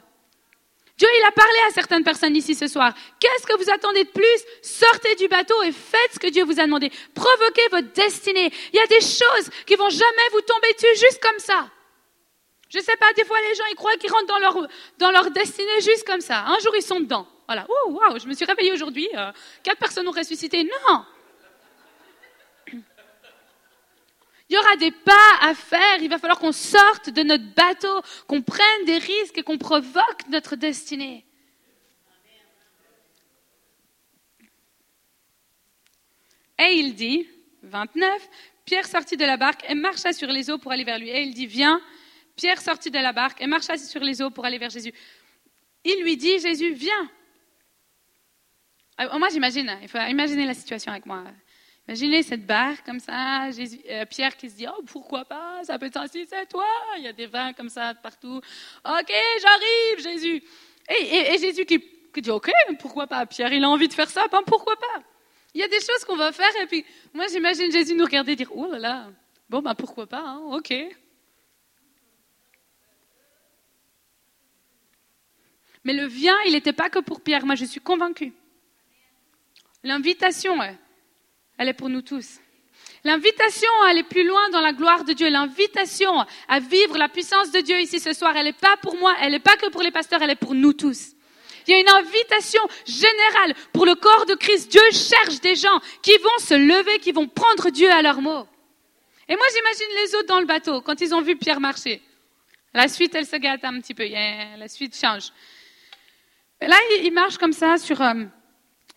Dieu, il a parlé à certaines personnes ici ce soir. Qu'est-ce que vous attendez de plus? Sortez du bateau et faites ce que Dieu vous a demandé. Provoquez votre destinée. Il y a des choses qui vont jamais vous tomber dessus juste comme ça. Je sais pas, des fois les gens ils croient qu'ils rentrent dans leur, dans leur destinée juste comme ça. Un jour ils sont dedans. Voilà. Ouh, waouh, je me suis réveillée aujourd'hui. Euh, quatre personnes ont ressuscité. Non. Il y aura des pas à faire. Il va falloir qu'on sorte de notre bateau, qu'on prenne des risques et qu'on provoque notre destinée. Et il dit, 29, Pierre sortit de la barque et marcha sur les eaux pour aller vers lui. Et il dit, viens. Pierre sortit de la barque et marcha sur les eaux pour aller vers Jésus. Il lui dit, Jésus, viens. Ah, moi, j'imagine, il faut imaginer la situation avec moi. Imaginez cette barre comme ça, euh, Pierre qui se dit, oh, pourquoi pas, ça peut être ainsi, c'est toi. Il y a des vins comme ça partout. Ok, j'arrive, Jésus. Et, Jésus qui, dit, ok, pourquoi pas. Pierre, il a envie de faire ça, ben pourquoi pas. Il y a des choses qu'on va faire et puis moi j'imagine Jésus nous regarder et dire, oh là là, bon ben pourquoi pas, hein, ok. Mais le vient, il n'était pas que pour Pierre, moi je suis convaincue. L'invitation, elle est pour nous tous. L'invitation à aller plus loin dans la gloire de Dieu, l'invitation à vivre la puissance de Dieu ici ce soir, elle n'est pas pour moi, elle n'est pas que pour les pasteurs, elle est pour nous tous. Il y a une invitation générale pour le corps de Christ. Dieu cherche des gens qui vont se lever, qui vont prendre Dieu à leur mot. Et moi, j'imagine les autres dans le bateau, quand ils ont vu Pierre marcher. La suite, elle se gâte un petit peu. la suite change. Là, il marche comme ça sur, euh,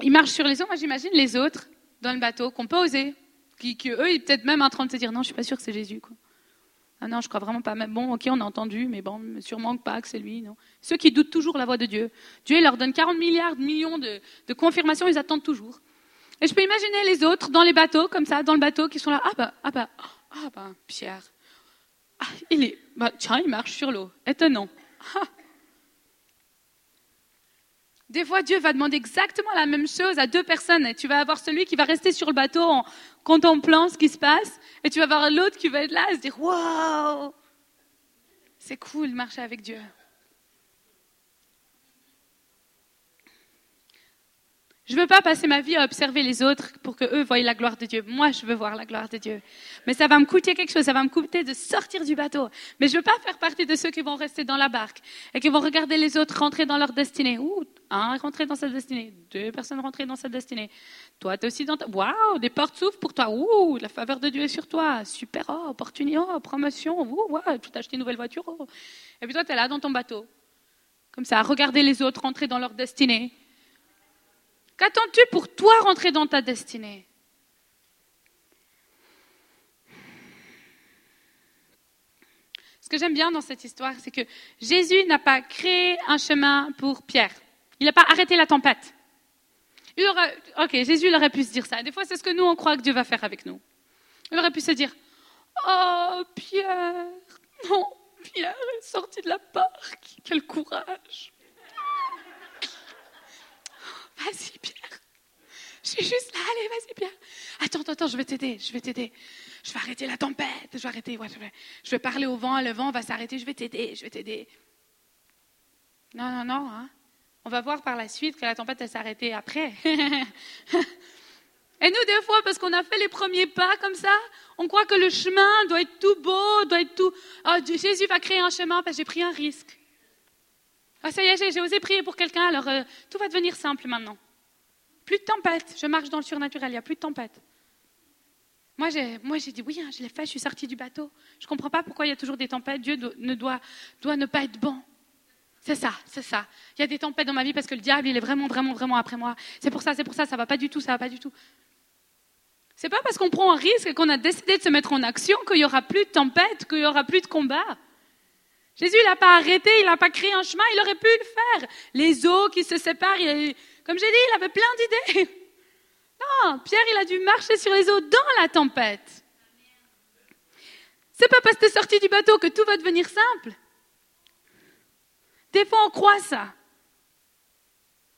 il marche sur les eaux. Moi, j'imagine les autres dans le bateau, qu'on peut oser, qui, eux, ils peut-être même en train de se dire non, je suis pas sûr que c'est Jésus. Quoi. Ah non, je crois vraiment pas. Bon, ok, on a entendu, mais bon, sûrement pas que c'est lui. Non. Ceux qui doutent toujours la voix de Dieu. Dieu il leur donne 40 milliards millions de, de confirmations, ils attendent toujours. Et je peux imaginer les autres dans les bateaux, comme ça, dans le bateau, qui sont là. Ah bah, ah bah, ah bah, Pierre. Ah, il est, bah, tiens, il marche sur l'eau. Étonnant. Ah, des fois, Dieu va demander exactement la même chose à deux personnes. Et tu vas avoir celui qui va rester sur le bateau en contemplant ce qui se passe. Et tu vas avoir l'autre qui va être là et se dire Waouh C'est cool de marcher avec Dieu. Je ne veux pas passer ma vie à observer les autres pour que eux voient la gloire de Dieu. Moi, je veux voir la gloire de Dieu. Mais ça va me coûter quelque chose, ça va me coûter de sortir du bateau. Mais je ne veux pas faire partie de ceux qui vont rester dans la barque et qui vont regarder les autres rentrer dans leur destinée. Un rentrer dans sa destinée, deux personnes rentrer dans sa destinée. Toi, tu es aussi dans ta... Waouh, des portes s'ouvrent pour toi. Ouh, la faveur de Dieu est sur toi. Super, oh, opportunité, oh, promotion. Ouh, tu t'as acheté une nouvelle voiture. Oh. Et puis toi, tu es là dans ton bateau. Comme ça, à regarder les autres rentrer dans leur destinée Qu'attends-tu pour toi rentrer dans ta destinée? Ce que j'aime bien dans cette histoire, c'est que Jésus n'a pas créé un chemin pour Pierre. Il n'a pas arrêté la tempête. Il aurait, ok, Jésus aurait pu se dire ça. Des fois, c'est ce que nous, on croit que Dieu va faire avec nous. Il aurait pu se dire, oh, Pierre, non, Pierre est sorti de la barque. Quel courage. Vas-y, Pierre. Je suis juste là, allez, vas-y, Pierre. Attends, attends, je vais t'aider, je vais t'aider. Je vais arrêter la tempête, je vais arrêter, je, vais, je vais parler au vent, le vent va s'arrêter, je vais t'aider, je vais t'aider. Non, non, non, hein. On va voir par la suite que la tempête, elle s'est arrêtée après. [laughs] Et nous, des fois, parce qu'on a fait les premiers pas comme ça, on croit que le chemin doit être tout beau, doit être tout. Oh, Jésus va créer un chemin parce que j'ai pris un risque. Ah, ça y est, j'ai osé prier pour quelqu'un, alors euh, tout va devenir simple maintenant. Plus de tempête, je marche dans le surnaturel, il n'y a plus de tempête. Moi, j'ai, moi, j'ai dit oui, hein, je l'ai fait, je suis sortie du bateau. Je ne comprends pas pourquoi il y a toujours des tempêtes. Dieu ne doit, doit ne pas être bon. C'est ça, c'est ça. Il y a des tempêtes dans ma vie parce que le diable, il est vraiment, vraiment, vraiment après moi. C'est pour ça, c'est pour ça, ça va pas du tout, ça va pas du tout. C'est pas parce qu'on prend un risque et qu'on a décidé de se mettre en action qu'il y aura plus de tempêtes, qu'il y aura plus de combats. Jésus, il n'a pas arrêté, il n'a pas créé un chemin, il aurait pu le faire. Les eaux qui se séparent, comme j'ai dit, il avait plein d'idées. [laughs] Non, Pierre, il a dû marcher sur les eaux dans la tempête. C'est pas parce que tu es sorti du bateau que tout va devenir simple. Des fois, on croit ça.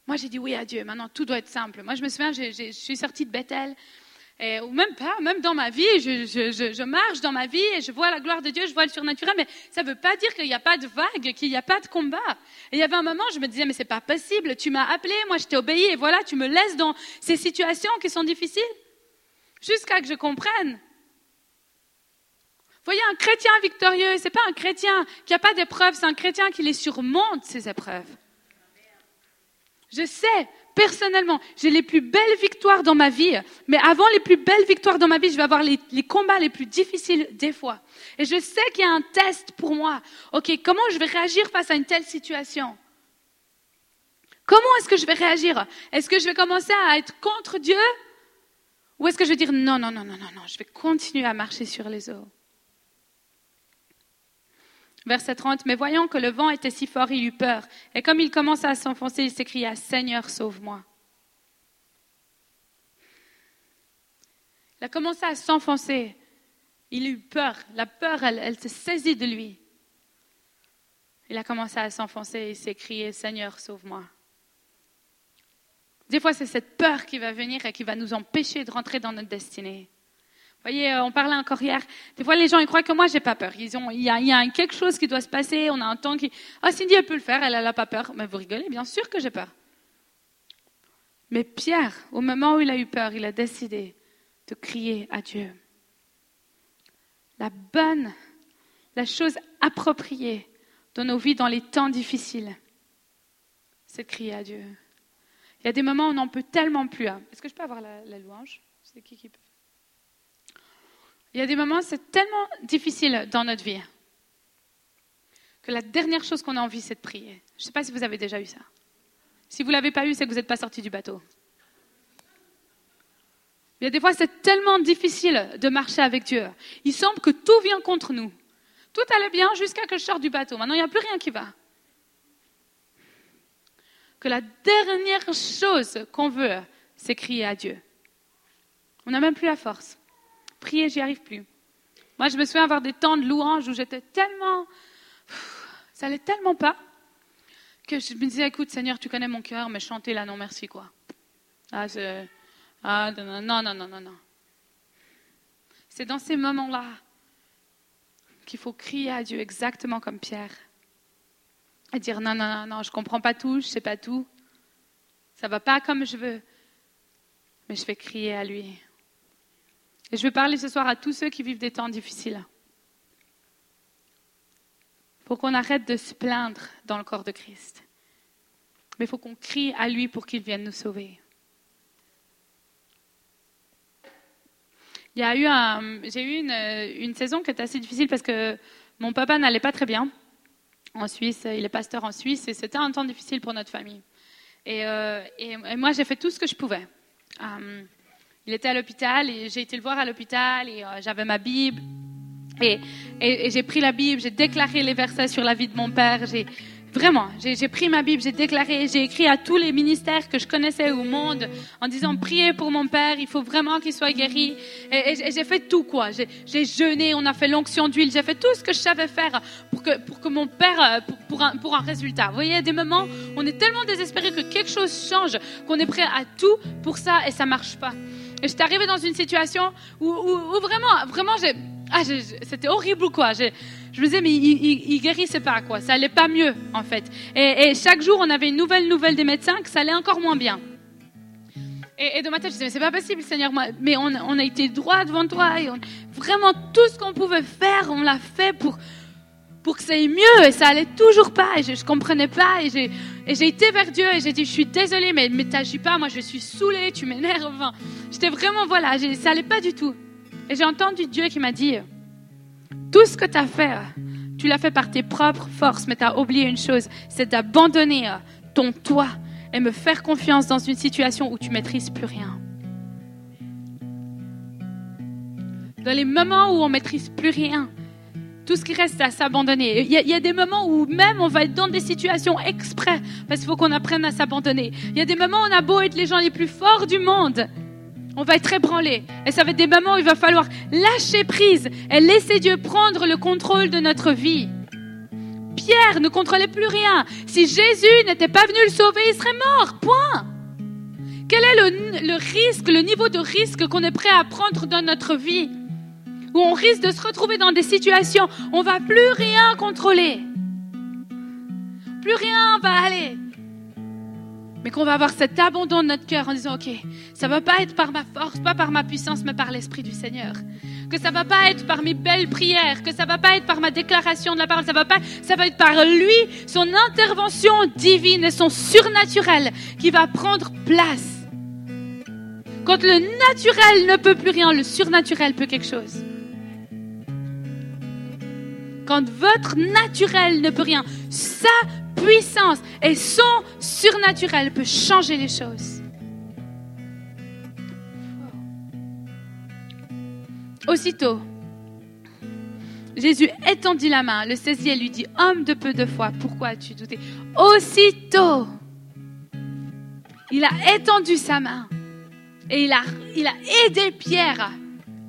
Moi, j'ai dit oui à Dieu. Maintenant, tout doit être simple. Moi, je me souviens, je suis sortie de Bethel. Et, ou même pas, même dans ma vie, je, marche dans ma vie et je vois la gloire de Dieu, je vois le surnaturel, mais ça ne veut pas dire qu'il n'y a pas de vague, qu'il n'y a pas de combat. Et il y avait un moment, je me disais, mais c'est pas possible, tu m'as appelé, moi je t'ai obéi, et voilà, tu me laisses dans ces situations qui sont difficiles. Jusqu'à que je comprenne. Voyez, un chrétien victorieux, c'est pas un chrétien qui n'a pas d'épreuves, c'est un chrétien qui les surmonte, ces épreuves. Je sais personnellement, j'ai les plus belles victoires dans ma vie, mais avant les plus belles victoires dans ma vie, je vais avoir les, combats les plus difficiles des fois. Et je sais qu'il y a un test pour moi. Ok, comment je vais réagir face à une telle situation? Comment est-ce que je vais réagir? Est-ce que je vais commencer à être contre Dieu? Ou est-ce que je vais dire non, non, non, non, non, non, je vais continuer à marcher sur les eaux? Verset 30, mais voyant que le vent était si fort, il eut peur. Et comme il commença à s'enfoncer, il s'écria, Seigneur, sauve-moi. Il a commencé à s'enfoncer. Il eut peur. La peur, elle, se saisit de lui. Il a commencé à s'enfoncer et s'écrier, Seigneur, sauve-moi. Des fois, c'est cette peur qui va venir et qui va nous empêcher de rentrer dans notre destinée voyez, euh, on parlait encore hier. Des fois, les gens, ils croient que moi, j'ai pas peur. Ils ont, il y a, quelque chose qui doit se passer. On a un temps qui, ah, Cindy, elle peut le faire. Elle, elle a pas peur. Mais vous rigolez, bien sûr que j'ai peur. Mais Pierre, au moment où il a eu peur, il a décidé de crier à Dieu. La bonne, la chose appropriée dans nos vies, dans les temps difficiles, c'est de crier à Dieu. Il y a des moments où on n'en peut tellement plus. Hein. Est-ce que je peux avoir la, la louange? C'est qui qui peut? Il y a des moments, c'est tellement difficile dans notre vie que la dernière chose qu'on a envie, c'est de prier. Je ne sais pas si vous avez déjà eu ça. Si vous ne l'avez pas eu, c'est que vous n'êtes pas sorti du bateau. Il y a des fois, c'est tellement difficile de marcher avec Dieu. Il semble que tout vient contre nous. Tout allait bien jusqu'à que je sorte du bateau. Maintenant, il n'y a plus rien qui va. Que la dernière chose qu'on veut, c'est crier à Dieu. On n'a même plus la force. Prier, j'y arrive plus. Moi, je me souviens avoir des temps de louange où j'étais tellement. Ça allait tellement pas que je me disais écoute, Seigneur, tu connais mon cœur, mais chanter là, non, merci, quoi. Ah, ah non, non, non, non, non, non. C'est dans ces moments-là qu'il faut crier à Dieu exactement comme Pierre. Et dire non, non, non, non, je comprends pas tout, je sais pas tout. Ça va pas comme je veux. Mais je vais crier à lui. Et je veux parler ce soir à tous ceux qui vivent des temps difficiles. Pour qu'on arrête de se plaindre dans le corps de Christ. Mais il faut qu'on crie à lui pour qu'il vienne nous sauver. Il y a eu j'ai eu une, saison qui était assez difficile parce que mon papa n'allait pas très bien en Suisse. Il est pasteur en Suisse et c'était un temps difficile pour notre famille. Et, euh, moi, j'ai fait tout ce que je pouvais. Euh, il était à l'hôpital et j'ai été le voir à l'hôpital et euh, j'avais ma Bible. Et, j'ai pris la Bible, j'ai déclaré les versets sur la vie de mon père. Vraiment, j'ai pris ma Bible, j'ai déclaré, j'ai écrit à tous les ministères que je connaissais au monde en disant priez pour mon père, il faut vraiment qu'il soit guéri. Et, j'ai fait tout quoi. J'ai jeûné, on a fait l'onction d'huile, j'ai fait tout ce que je savais faire pour que, pour que mon père, euh, pour, un, pour un résultat. Vous voyez, a des moments on est tellement désespéré que quelque chose change, qu'on est prêt à tout pour ça et ça marche pas. Et j'étais arrivée dans une situation où, où, vraiment, vraiment, ah, c'était horrible ou quoi. Je me disais, mais il, il, guérissait pas, quoi. Ça allait pas mieux, en fait. Et, chaque jour, on avait une nouvelle nouvelle des médecins que ça allait encore moins bien. Et, et de ma tête, je disais, mais c'est pas possible, Seigneur. Mais on, a été droit devant toi. Et vraiment, tout ce qu'on pouvait faire, on l'a fait pour, pour que ça aille mieux. Et ça allait toujours pas. Et je, je comprenais pas. Et j'ai, été vers Dieu et j'ai dit, je suis désolée, mais, mais t'agis pas. Moi, je suis saoulée, tu m'énerves. J'étais vraiment, voilà, ça allait pas du tout. Et j'ai entendu Dieu qui m'a dit, tout ce que tu as fait, tu l'as fait par tes propres forces, mais tu as oublié une chose, c'est d'abandonner ton toi et me faire confiance dans une situation où tu maîtrises plus rien. Dans les moments où on maîtrise plus rien, tout ce qui reste, à s'abandonner. Il, y, a des moments où même on va être dans des situations exprès, parce qu'il faut qu'on apprenne à s'abandonner. Il y a des moments où on a beau être les gens les plus forts du monde, on va être ébranlé. Et ça va être des moments où il va falloir lâcher prise et laisser Dieu prendre le contrôle de notre vie. Pierre ne contrôlait plus rien. Si Jésus n'était pas venu le sauver, il serait mort. Point. Quel est le risque, le niveau de risque qu'on est prêt à prendre dans notre vie? Où on risque de se retrouver dans des situations où on va plus rien contrôler. Plus rien va aller mais qu'on va avoir cet abandon de notre cœur en disant, OK, ça va pas être par ma force, pas par ma puissance, mais par l'Esprit du Seigneur. Que ça va pas être par mes belles prières, que ça va pas être par ma déclaration de la parole, ça va pas, ça va être par lui, son intervention divine et son surnaturel qui va prendre place. Quand le naturel ne peut plus rien, le surnaturel peut quelque chose. Quand votre naturel ne peut rien, ça puissance et son surnaturel peut changer les choses. Aussitôt, Jésus étendit la main, le saisit et lui dit, Homme de peu de foi, pourquoi as-tu douté? Aussitôt, il a étendu sa main et il il a aidé Pierre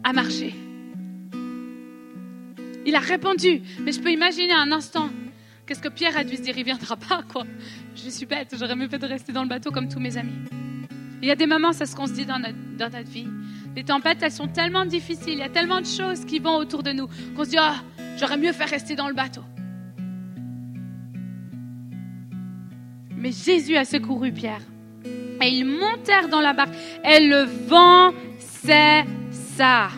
à marcher. Il a répondu, mais je peux imaginer un instant Qu'est-ce que Pierre a dû se dire? Il viendra pas, quoi. Je suis bête, j'aurais mieux fait de rester dans le bateau comme tous mes amis. Il y a des moments, c'est ce qu'on se dit dans notre, dans notre vie. Les tempêtes, elles sont tellement difficiles, il y a tellement de choses qui vont autour de nous qu'on se dit Ah, j'aurais mieux fait rester dans le bateau. Mais Jésus a secouru Pierre. Et ils montèrent dans la barque. Et le vent cessa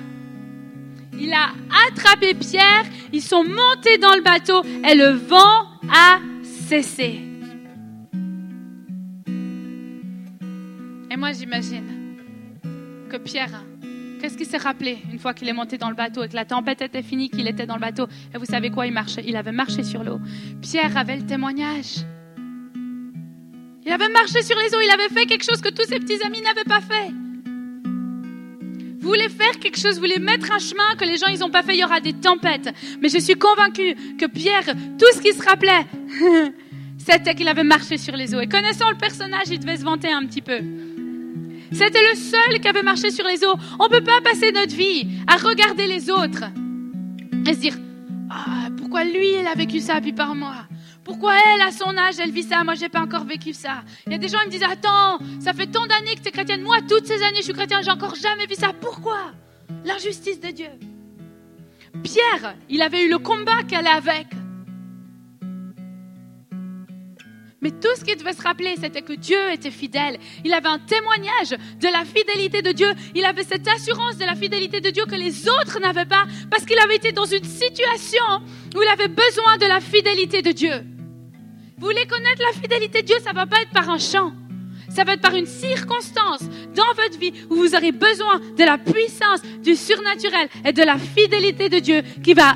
il a attrapé Pierre, ils sont montés dans le bateau et le vent a cessé. Et moi j'imagine que Pierre, qu'est-ce qu'il s'est rappelé une fois qu'il est monté dans le bateau et que la tempête était finie, qu'il était dans le bateau? Et vous savez quoi, il marchait, il avait marché sur l'eau. Pierre avait le témoignage. Il avait marché sur les eaux, il avait fait quelque chose que tous ses petits amis n'avaient pas fait. Vous voulez faire quelque chose, vous voulez mettre un chemin que les gens ils n'ont pas fait, il y aura des tempêtes. Mais je suis convaincue que Pierre, tout ce qu'il se rappelait, [laughs] c'était qu'il avait marché sur les eaux. Et connaissant le personnage, il devait se vanter un petit peu. C'était le seul qui avait marché sur les eaux. On ne peut pas passer notre vie à regarder les autres et se dire, ah, pourquoi lui, il a vécu ça, puis par moi? Pourquoi elle, à son âge, elle vit ça? Moi, j'ai pas encore vécu ça. Il y a des gens qui me disent Attends, ça fait tant d'années que tu es chrétienne. Moi, toutes ces années, je suis chrétienne, j'ai encore jamais vu ça. Pourquoi? L'injustice de Dieu. Pierre, il avait eu le combat qu'elle avec. Mais tout ce qu'il devait se rappeler, c'était que Dieu était fidèle. Il avait un témoignage de la fidélité de Dieu. Il avait cette assurance de la fidélité de Dieu que les autres n'avaient pas parce qu'il avait été dans une situation où il avait besoin de la fidélité de Dieu. Vous voulez connaître la fidélité de Dieu, ça ne va pas être par un chant. Ça va être par une circonstance dans votre vie où vous aurez besoin de la puissance du surnaturel et de la fidélité de Dieu qui va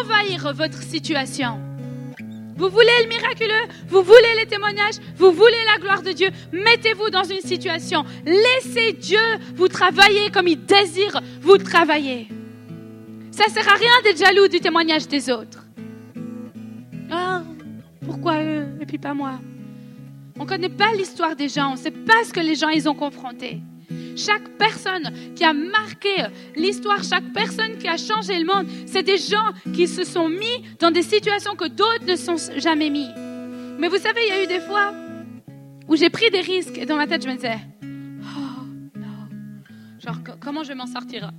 envahir votre situation. Vous voulez le miraculeux, vous voulez les témoignages, vous voulez la gloire de Dieu? Mettez-vous dans une situation. Laissez Dieu vous travailler comme il désire vous travailler. Ça sert à rien d'être jaloux du témoignage des autres. Pourquoi eux et puis pas moi? On ne connaît pas l'histoire des gens, on ne sait pas ce que les gens ils ont confronté. Chaque personne qui a marqué l'histoire, chaque personne qui a changé le monde, c'est des gens qui se sont mis dans des situations que d'autres ne sont jamais mis. Mais vous savez, il y a eu des fois où j'ai pris des risques et dans ma tête, je me disais, oh non, genre comment je vais m'en sortir?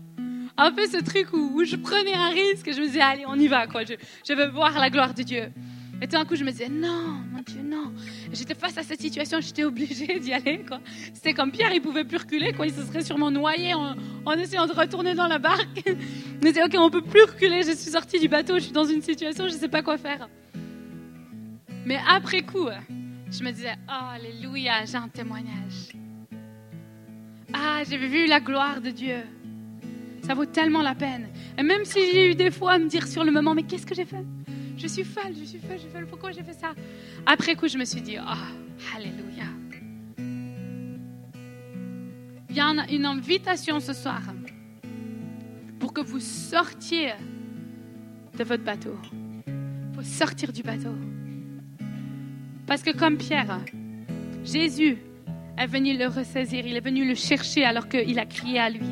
Un peu ce truc où, je prenais un risque et je me disais, allez, on y va, quoi. Je, je veux voir la gloire de Dieu. Et tout d'un coup, je me disais, non, mon Dieu, non. J'étais face à cette situation, j'étais obligée d'y aller. C'était comme Pierre, il pouvait plus reculer, quoi. il se serait sûrement noyé en, essayant de retourner dans la barque. [laughs] Je me disais, ok, on peut plus reculer, je suis sortie du bateau, je suis dans une situation, je ne sais pas quoi faire. Mais après coup, je me disais, oh, alléluia, j'ai un témoignage. Ah, j'ai vu la gloire de Dieu. Ça vaut tellement la peine. Et même si j'ai eu des fois à me dire sur le moment, mais qu'est-ce que j'ai fait? Je suis folle, je suis folle, je suis folle, pourquoi j'ai fait ça? Après coup, je me suis dit, oh, alléluia. Il y a une invitation ce soir pour que vous sortiez de votre bateau. Il faut sortir du bateau. Parce que comme Pierre, Jésus est venu le ressaisir, il est venu le chercher alors qu'il a crié à lui.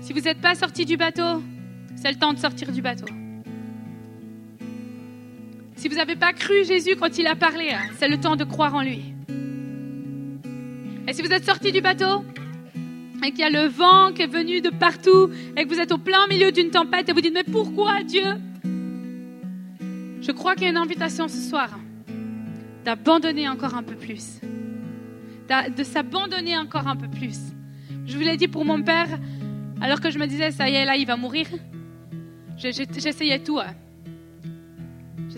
Si vous n'êtes pas sorti du bateau, c'est le temps de sortir du bateau. Si vous n'avez pas cru Jésus quand il a parlé, c'est le temps de croire en lui. Et si vous êtes sorti du bateau et qu'il y a le vent qui est venu de partout et que vous êtes au plein milieu d'une tempête et vous dites mais pourquoi Dieu? Je crois qu'il y a une invitation ce soir d'abandonner encore un peu plus, de s'abandonner encore un peu plus. Je vous l'ai dit pour mon père, alors que je me disais ça y est là il va mourir. J'essayais tout. Hein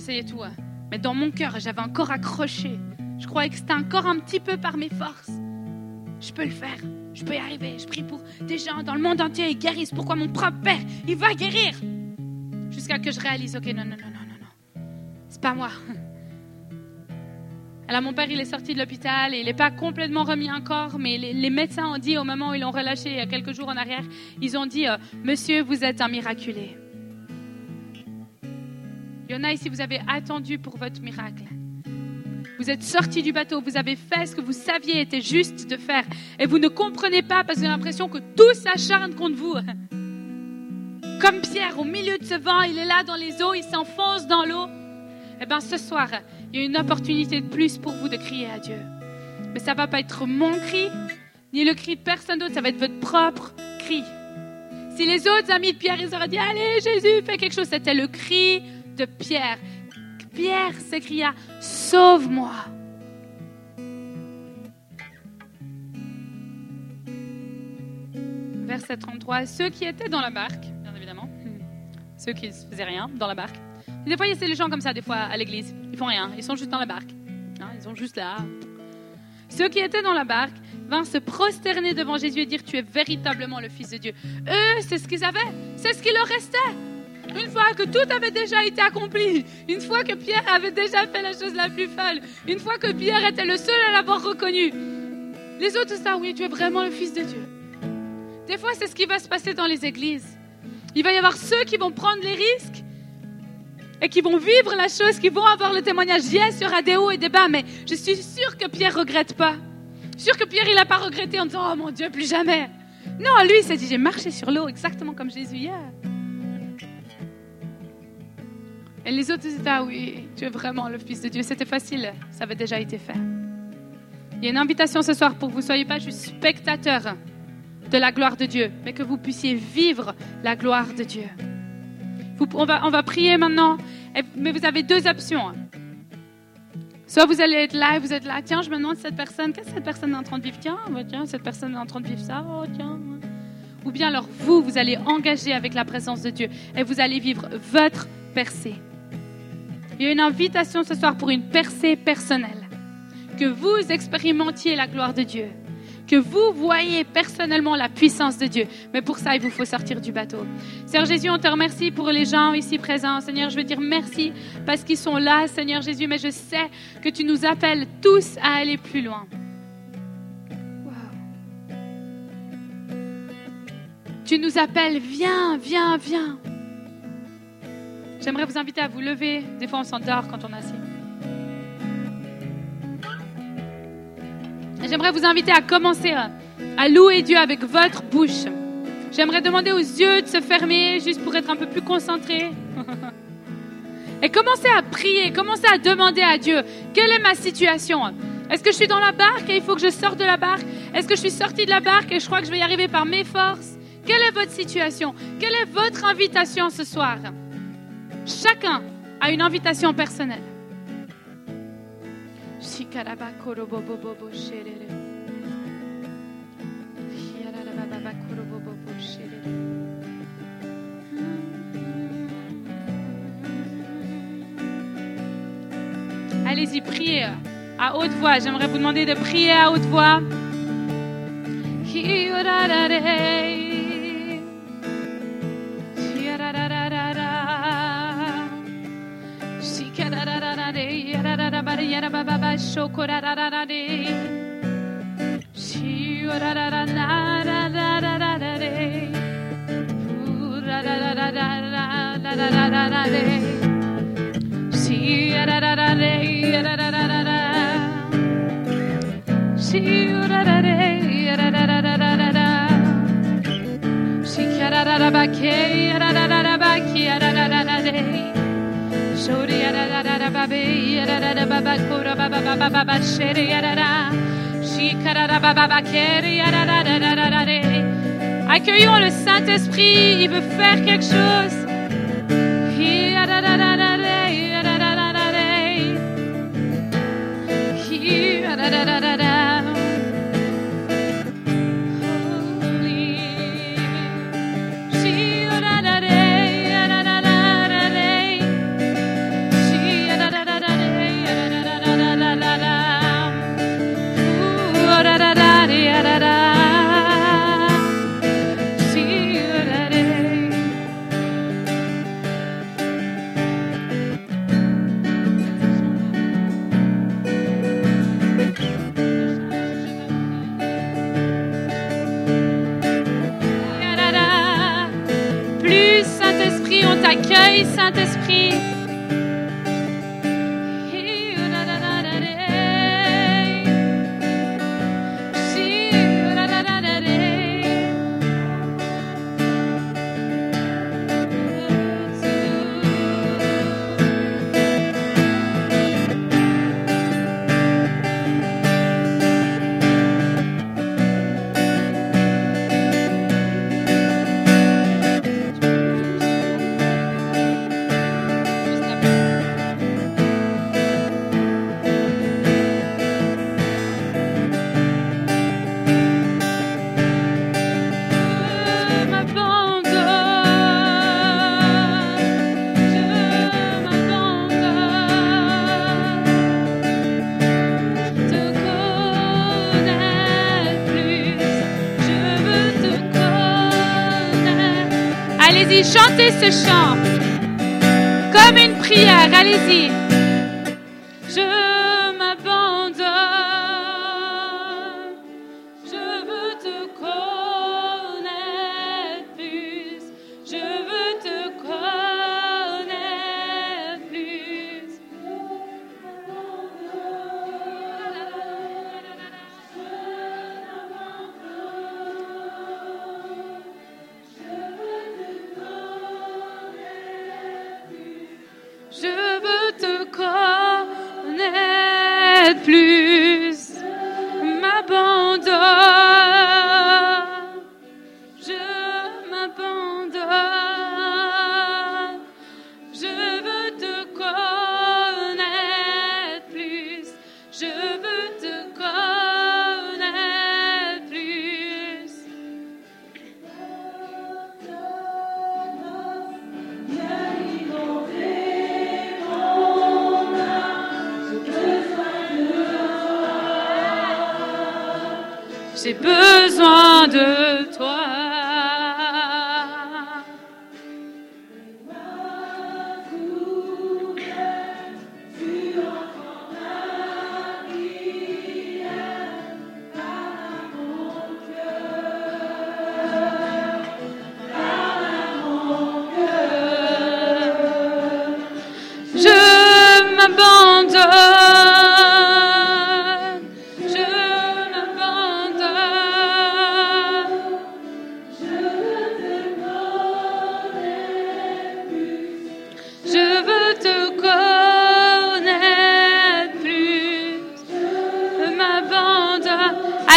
j'essayais tout. Hein. Mais dans mon cœur, j'avais encore accroché. Je croyais que c'était encore un petit peu par mes forces. Je peux le faire. Je peux y arriver. Je prie pour des gens dans le monde entier, ils guérissent. Pourquoi mon propre père, il va guérir? Jusqu'à que je réalise, ok, non, non, non, non, non, non. C'est pas moi. Alors mon père, il est sorti de l'hôpital et il n'est pas complètement remis encore, mais les, médecins ont dit au moment où ils l'ont relâché il y a quelques jours en arrière, ils ont dit, euh, Monsieur, vous êtes un miraculé. Il y en a ici, vous avez attendu pour votre miracle. Vous êtes sorti du bateau, vous avez fait ce que vous saviez était juste de faire. Et vous ne comprenez pas parce que vous l'impression que tout s'acharne contre vous. Comme Pierre, au milieu de ce vent, il est là dans les eaux, il s'enfonce dans l'eau. Eh bien, ce soir, il y a une opportunité de plus pour vous de crier à Dieu. Mais ça ne va pas être mon cri, ni le cri de personne d'autre, ça va être votre propre cri. Si les autres amis de Pierre, ils auraient dit, allez, Jésus, fais quelque chose, c'était le cri Pierre. Pierre s'écria, Sauve-moi. Verset 33, ceux qui étaient dans la barque, bien évidemment, [laughs] ceux qui ne faisaient rien dans la barque. Des fois, a des gens comme ça, des fois, à l'église. Ils font rien, ils sont juste dans la barque. Hein, ils sont juste là. Ceux qui étaient dans la barque vinrent se prosterner devant Jésus et dire Tu es véritablement le Fils de Dieu. Eux, c'est ce qu'ils avaient, c'est ce qui leur restait. Une fois que tout avait déjà été accompli, une fois que Pierre avait déjà fait la chose la plus folle, une fois que Pierre était le seul à l'avoir reconnu, les autres ça, oui, tu es vraiment le Fils de Dieu. Des fois, c'est ce qui va se passer dans les églises. Il va y avoir ceux qui vont prendre les risques et qui vont vivre la chose, qui vont avoir le témoignage. Yes, il y aura des hauts et des bas, mais je suis sûre que Pierre regrette pas. Sûr que Pierre, il n'a pas regretté en disant, oh mon Dieu, plus jamais. Non, lui, il s'est dit, j'ai marché sur l'eau exactement comme Jésus hier. Et les autres disaient, ah oui, tu es vraiment le Fils de Dieu. C'était facile, ça avait déjà été fait. Il y a une invitation ce soir pour que vous ne soyez pas juste spectateurs de la gloire de Dieu, mais que vous puissiez vivre la gloire de Dieu. on, va, prier maintenant, mais vous avez deux options. Soit vous allez être là et vous êtes là, tiens, je me demande cette personne, qu'est-ce que cette personne est en train de vivre? Tiens, tiens, cette personne est en train de vivre ça, oh tiens. Ou bien alors vous, vous allez engager avec la présence de Dieu et vous allez vivre votre percée. Il y a une invitation ce soir pour une percée personnelle. Que vous expérimentiez la gloire de Dieu. que vous voyez personnellement la puissance de Dieu. Mais pour ça, il vous faut sortir du bateau. Seigneur Jésus, on te remercie pour les gens ici présents. Seigneur, je veux dire merci parce qu'ils sont là, Seigneur Jésus, mais je sais que tu nous appelles tous à aller plus loin. Tu nous appelles, viens, viens, viens. J'aimerais vous inviter à vous lever. Des fois, on s'endort quand on est assis. J'aimerais vous inviter à commencer à louer Dieu avec votre bouche. J'aimerais demander aux yeux de se fermer juste pour être un peu plus concentré. [laughs] Et commencer à prier, commencer à demander à Dieu, quelle est ma situation? Est-ce que je suis dans la barque et il faut que je sorte de la barque? Est-ce que je suis sorti de la barque et je crois que je vais y arriver par mes forces? Quelle est votre situation? Quelle est votre invitation ce soir? Chacun a une invitation personnelle. Allez-y, priez à haute voix. J'aimerais vous demander de prier à haute voix. Shori Accueillons le Saint-Esprit, il veut faire quelque chose. Chantez ce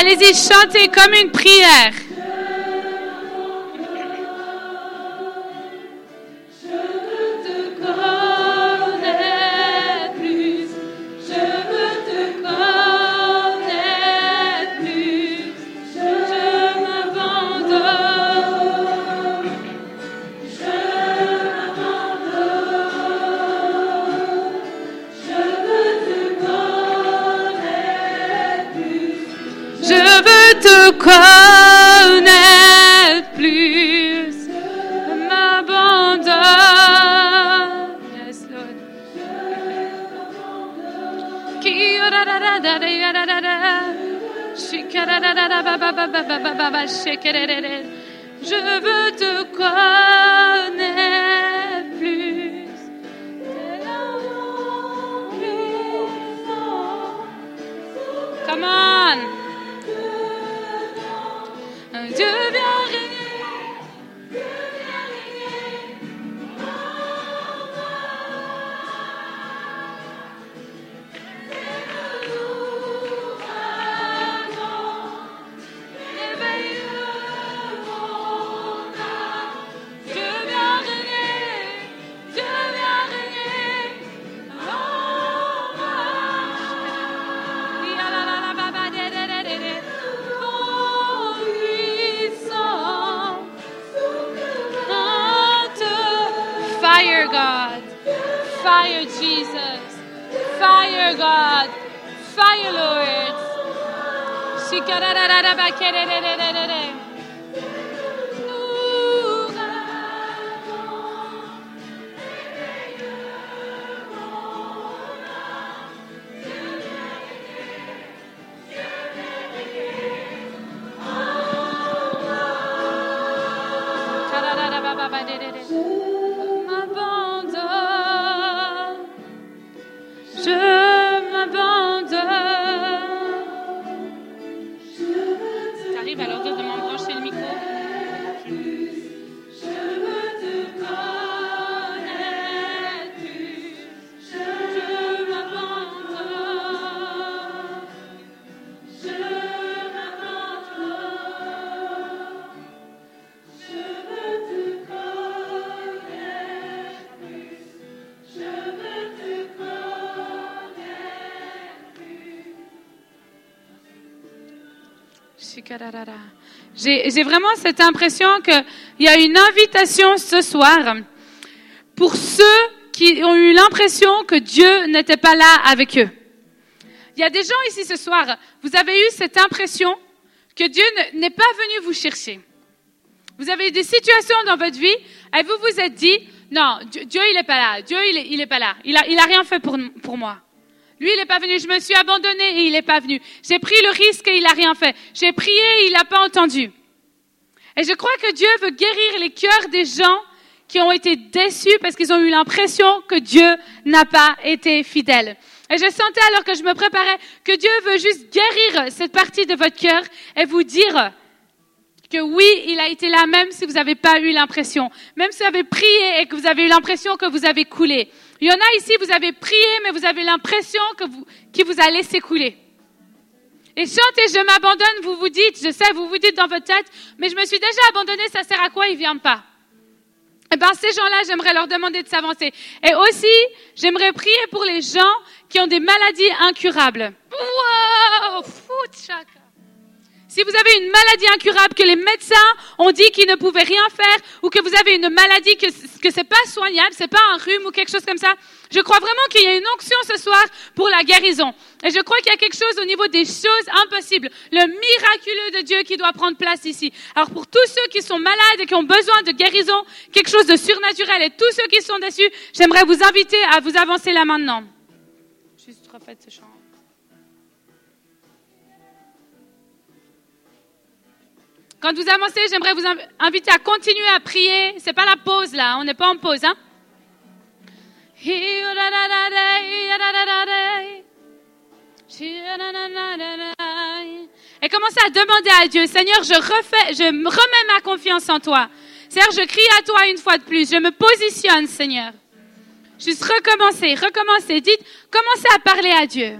Allez-y, chantez comme une prière. J'ai vraiment cette impression qu'il y a une invitation ce soir pour ceux qui ont eu l'impression que Dieu n'était pas là avec eux. Il y a des gens ici ce soir, vous avez eu cette impression que Dieu ne- n'est pas venu vous chercher. Vous avez eu des situations dans votre vie et vous vous êtes dit, non, Dieu, il n'est pas là. Dieu, il est, il est pas là. Il a, il a rien fait pour moi. Lui, il n'est pas venu. Je me suis abandonnée et il n'est pas venu. J'ai pris le risque et il n'a rien fait. J'ai prié et il n'a pas entendu. Et je crois que Dieu veut guérir les cœurs des gens qui ont été déçus parce qu'ils ont eu l'impression que Dieu n'a pas été fidèle. Et je sentais alors que je me préparais que Dieu veut juste guérir cette partie de votre cœur et vous dire que oui, il a été là même si vous n'avez pas eu l'impression. Même si vous avez prié et que vous avez eu l'impression que vous avez coulé. Il y en a ici, vous avez prié, mais vous avez l'impression que vous, qu'il vous a laissé couler. Et chantez, je m'abandonne, vous vous dites, je sais, vous vous dites dans votre tête, mais je me suis déjà abandonné, ça sert à quoi, il vient pas? Eh ben, ces gens-là, j'aimerais leur demander de s'avancer. Et aussi, j'aimerais prier pour les gens qui ont des maladies incurables. Wow! Chaka. Si vous avez une maladie incurable que les médecins ont dit qu'ils ne pouvaient rien faire, ou que vous avez une maladie que, que c'est pas soignable, c'est pas un rhume ou quelque chose comme ça, Je crois vraiment qu'il y a une onction ce soir pour la guérison. Et je crois qu'il y a quelque chose au niveau des choses impossibles, le miraculeux de Dieu qui doit prendre place ici. Alors pour tous ceux qui sont malades et qui ont besoin de guérison, quelque chose de surnaturel, et tous ceux qui sont dessus, j'aimerais vous inviter à vous avancer là maintenant. Juste refaites ce chant. Quand vous avancez, j'aimerais vous inviter à continuer à prier. C'est pas la pause là, on n'est pas en pause, hein. Et commencez à demander à Dieu, Seigneur, je refais, je remets ma confiance en toi. Seigneur, je crie à toi une fois de plus, je me positionne, Seigneur. Juste recommencer, recommencer. Dites, commencez à parler à Dieu.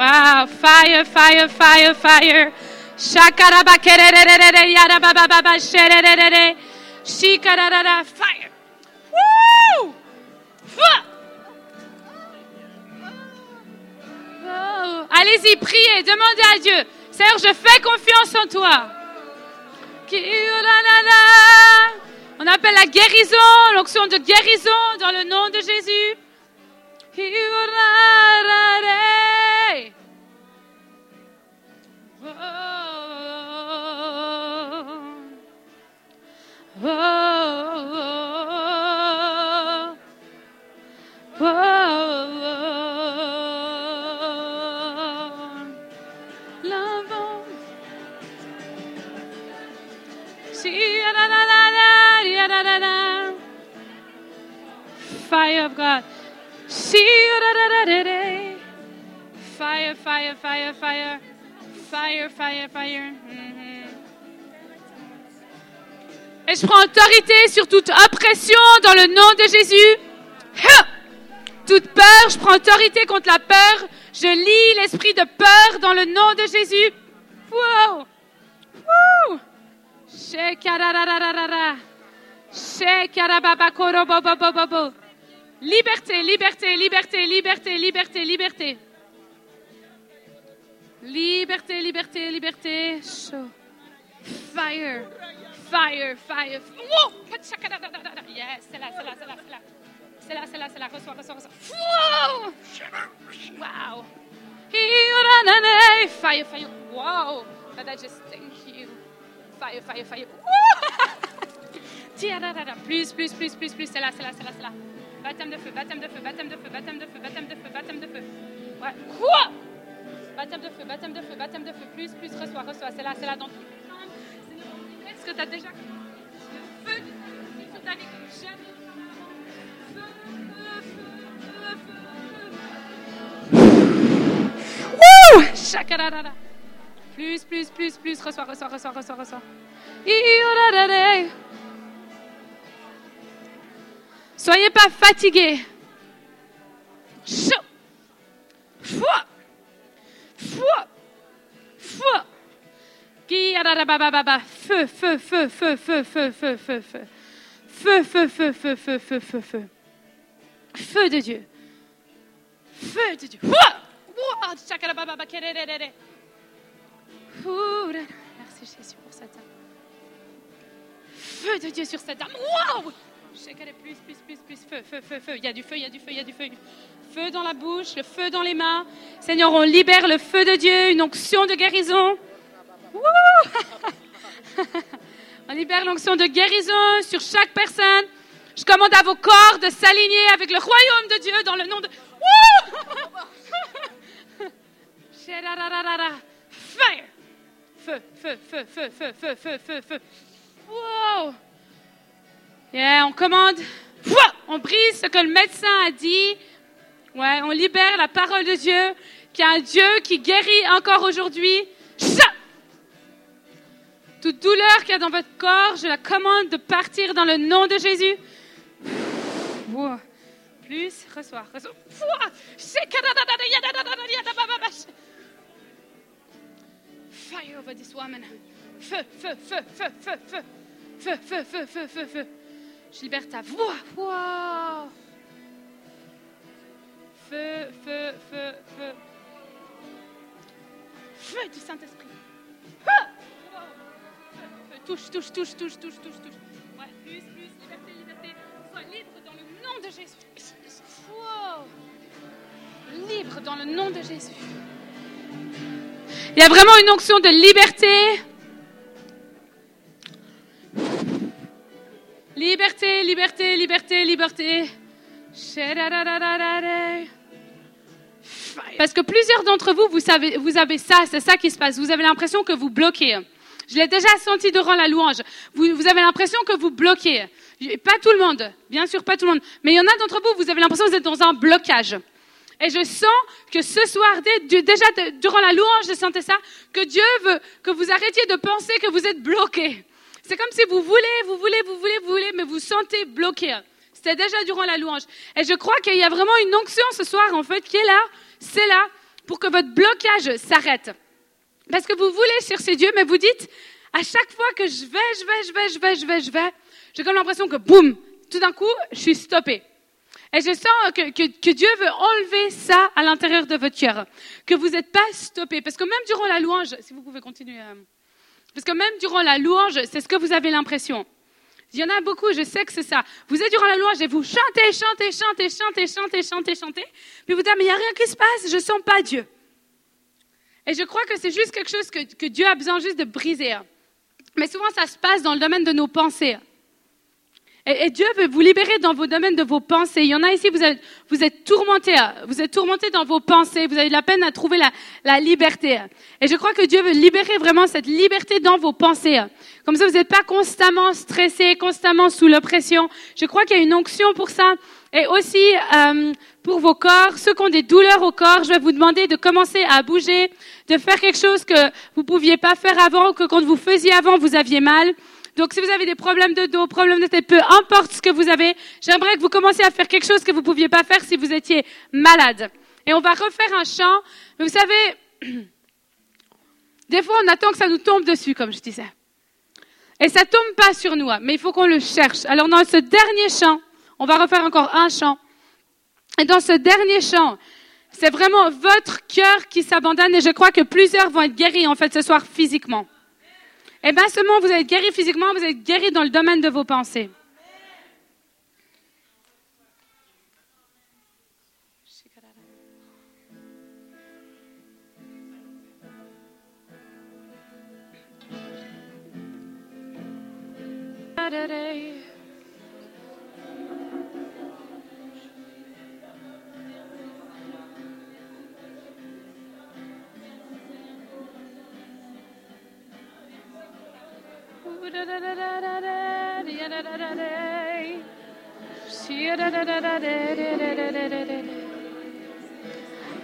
Wow, fire, fire, fire, fire. Fire. Woo! Oh, Allez-y, priez, demandez à Dieu. Seigneur, je fais confiance en toi. On appelle la guérison, l'onction de guérison dans le nom de Jésus. Fire of God. See fire, fire, fire, fire. Fire, fire, fire. Mm-hmm. Et je prends autorité sur toute oppression dans le nom de Jésus. Toute peur, je prends autorité contre la peur. Je lis l'esprit de peur dans le nom de Jésus. Wow. Wow. Liberté, liberté, liberté, liberté, liberté, liberté. Liberté, liberté, liberté. Fire, fire, fire. Yes, c'est là, c'est là, c'est là, c'est là. C'est là, c'est là, c'est là. Reçois, reçois, reçois. Wow. Fire, fire. Wow. I just thank you. Fire, fire, fire. [laughs] Plus, plus, plus, plus, plus. C'est là, c'est là, c'est là, c'est là. Baptême de feu, baptême de feu, baptême de feu, baptême de feu, baptême de feu, baptême de feu. Ouais. Quoi Baptême de feu, baptême de feu, baptême de feu. Plus, plus, reçois, reçois. C'est là, c'est là dans tout. Est-ce que tu as déjà le feu sur ta vie jamais Wouh Chakarada. Plus, plus, plus, plus. Reçois, reçois, reçois, reçois, reçois. Soyez pas fatigués. Chaud. Foi. Foi. Feu, feu, feu, feu, feu, feu, feu, feu, feu. Feu, feu, feu, feu, feu, feu, feu, feu. Feu de Dieu. Feu de Dieu. Merci Jésus pour cette âme. Feu de Dieu sur cette âme. Wow! Plus, plus, plus, plus, feu, feu, feu, feu. Il y a du feu, il y a du feu, il y a du feu. Feu dans la bouche, le feu dans les mains. Seigneur, on libère le feu de Dieu, une onction de guérison. [laughs] on libère l'onction de guérison sur chaque personne. Je commande à vos corps de s'aligner avec le royaume de Dieu dans le nom de... [laughs] Feu, feu, feu, feu, feu, feu, feu, feu, feu. Wow! On commande, on brise ce que le médecin a dit. Ouais, on libère la parole de Dieu, qui est un Dieu qui guérit encore aujourd'hui. Toute douleur qu'il y a dans votre corps, je la commande de partir dans le nom de Jésus. Plus, reçois, reçois. Fire over this woman. Feu, feu, feu, feu, feu. Feu, feu, feu, feu, feu, feu. Je libère ta voix. Wow. Feu, feu, feu, feu. Feu du Saint-Esprit. Ah! Feu, Touche, touche, touche, touche, touche, touche, touche. Ouais, plus, plus, liberté, liberté. Sois libre dans le nom de Jésus. Wow. Libre dans le nom de Jésus. Il y a vraiment une onction de liberté. Liberté, liberté, liberté, liberté. Parce que plusieurs d'entre vous, vous, savez, vous avez ça, c'est ça qui se passe. Vous avez l'impression que vous bloquez. Je l'ai déjà senti durant la louange. Vous, vous avez l'impression que vous bloquez. Pas tout le monde, bien sûr, pas tout le monde. Mais il y en a d'entre vous, vous avez l'impression que vous êtes dans un blocage. Et je sens que ce soir, déjà durant la louange, je sentais ça, que Dieu veut que vous arrêtiez de penser que vous êtes bloqué. C'est comme si vous voulez, vous voulez, vous voulez, vous voulez, mais vous sentez bloqué. C'était déjà durant la louange. Et je crois qu'il y a vraiment une onction ce soir, en fait, qui est là, c'est là, pour que votre blocage s'arrête. Parce que vous voulez chercher Dieu, mais vous dites, à chaque fois que je vais, je vais, je vais, je vais, je vais, je vais, j'ai comme l'impression que boum, tout d'un coup, je suis stoppée. Et je sens que Dieu veut enlever ça à l'intérieur de votre cœur. Que vous n'êtes pas stoppé. Parce que même durant la louange, si vous pouvez continuer. euh, parce que même durant la louange, c'est ce que vous avez l'impression. Il y en a beaucoup, je sais que c'est ça. Vous êtes durant la louange et vous chantez, chantez, chantez, chantez, chantez, chantez, chantez. Puis vous dites, mais il n'y a rien qui se passe, je ne sens pas Dieu. Et je crois que c'est juste quelque chose que, que Dieu a besoin juste de briser. Mais souvent, ça se passe dans le domaine de nos pensées. Et, et Dieu veut vous libérer dans vos domaines de vos pensées. Il y en a ici, vous êtes, vous êtes tourmentés. Vous êtes tourmentés dans vos pensées. Vous avez de la peine à trouver la, la liberté. Et je crois que Dieu veut libérer vraiment cette liberté dans vos pensées. Comme ça, vous n'êtes pas constamment stressé, constamment sous l'oppression. Je crois qu'il y a une onction pour ça. Et aussi, euh, pour vos corps, ceux qui ont des douleurs au corps, je vais vous demander de commencer à bouger, de faire quelque chose que vous pouviez pas faire avant, que quand vous faisiez avant, vous aviez mal. Donc, si vous avez des problèmes de dos, problèmes de tête, peu importe ce que vous avez, j'aimerais que vous commenciez à faire quelque chose que vous pouviez pas faire si vous étiez malade. Et on va refaire un chant. Mais vous savez, [clears throat] des fois, on attend que ça nous tombe dessus, comme je disais. Et ça tombe pas sur nous, mais il faut qu'on le cherche. Alors, dans ce dernier chant, on va refaire encore un chant. Et dans ce dernier chant, c'est vraiment votre cœur qui s'abandonne et je crois que plusieurs vont être guéris en fait ce soir physiquement. Et bien seulement vous êtes guéris physiquement, vous êtes guéris dans le domaine de vos pensées.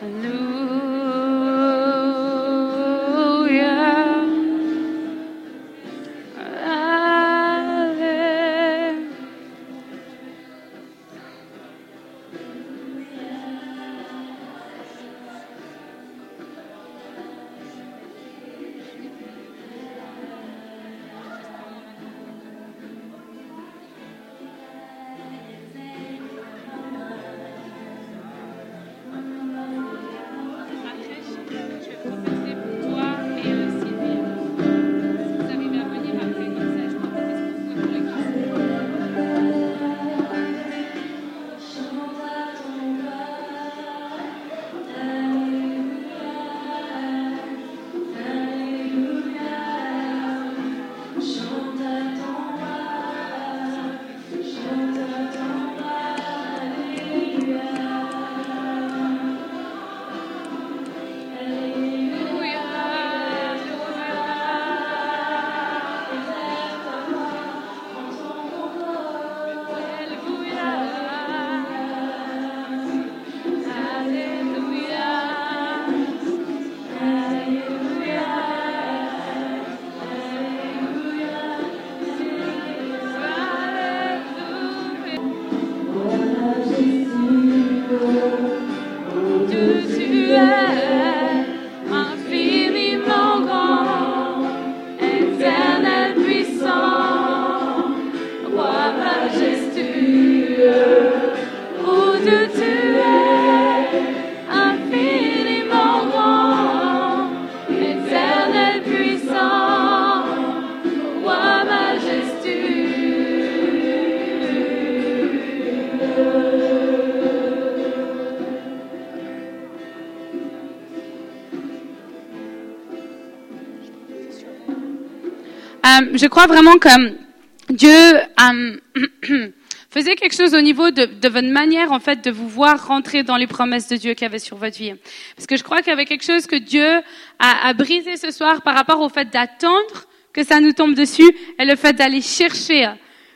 Hallelujah. Je crois vraiment que Dieu euh, [clears throat] faisait quelque chose au niveau de, votre manière, en fait, de vous voir rentrer dans les promesses de Dieu qu'il y avait sur votre vie. Parce que je crois qu'il y avait quelque chose que Dieu a, a brisé ce soir par rapport au fait d'attendre que ça nous tombe dessus et le fait d'aller chercher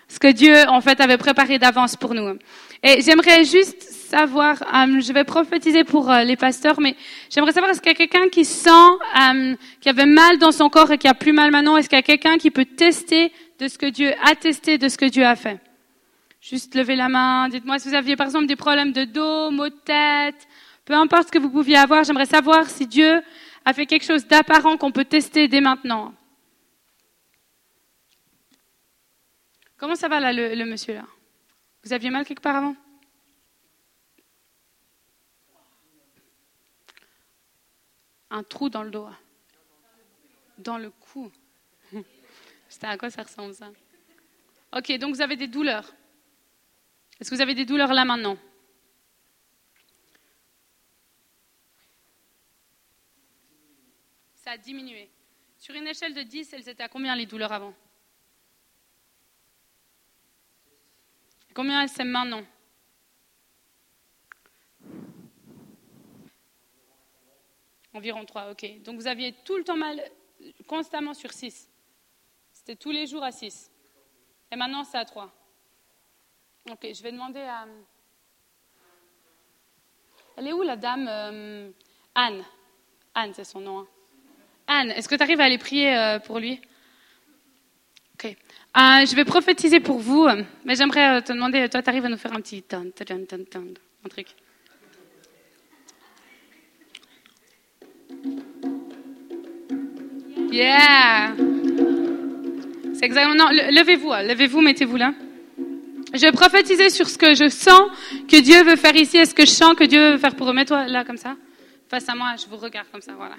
ce que Dieu, en fait, avait préparé d'avance pour nous. Et j'aimerais juste savoir, euh, je vais prophétiser pour euh, les pasteurs, mais j'aimerais savoir, est-ce qu'il y a quelqu'un qui sent euh, qui avait mal dans son corps et qui a plus mal maintenant? Est-ce qu'il y a quelqu'un qui peut tester de ce que Dieu a testé, de ce que Dieu a fait? Juste lever la main, dites-moi si vous aviez par exemple des problèmes de dos, maux de tête, peu importe ce que vous pouviez avoir, j'aimerais savoir si Dieu a fait quelque chose d'apparent qu'on peut tester dès maintenant. Comment ça va là, le, le monsieur là? Vous aviez mal quelque part avant? Un trou dans le dos. Dans le cou. [laughs] C'était à quoi ça ressemble ça? Ok, donc vous avez des douleurs. Est-ce que vous avez des douleurs là maintenant? Ça a diminué. Sur une échelle de 10, elles étaient à combien les douleurs avant? Combien elles s'aiment maintenant? Environ 3, ok. Donc vous aviez tout le temps mal, constamment sur 6. C'était tous les jours à 6. Et maintenant c'est à 3. Ok, je vais demander à... Elle est où la dame euh, Anne? Anne, c'est son nom. Hein. Anne, est-ce que tu arrives à aller prier euh, pour lui? Ok. Euh, je vais prophétiser pour vous, mais j'aimerais te demander, toi, tu arrives à nous faire un petit... Un truc. Yeah! C'est exactement. Non, levez-vous, hein. levez-vous, mettez-vous là. Je vais prophétiser sur ce que je sens que Dieu veut faire ici. Est-ce que je sens que Dieu veut faire pour eux? Mets-toi là comme ça. Face à moi, je vous regarde comme ça, voilà.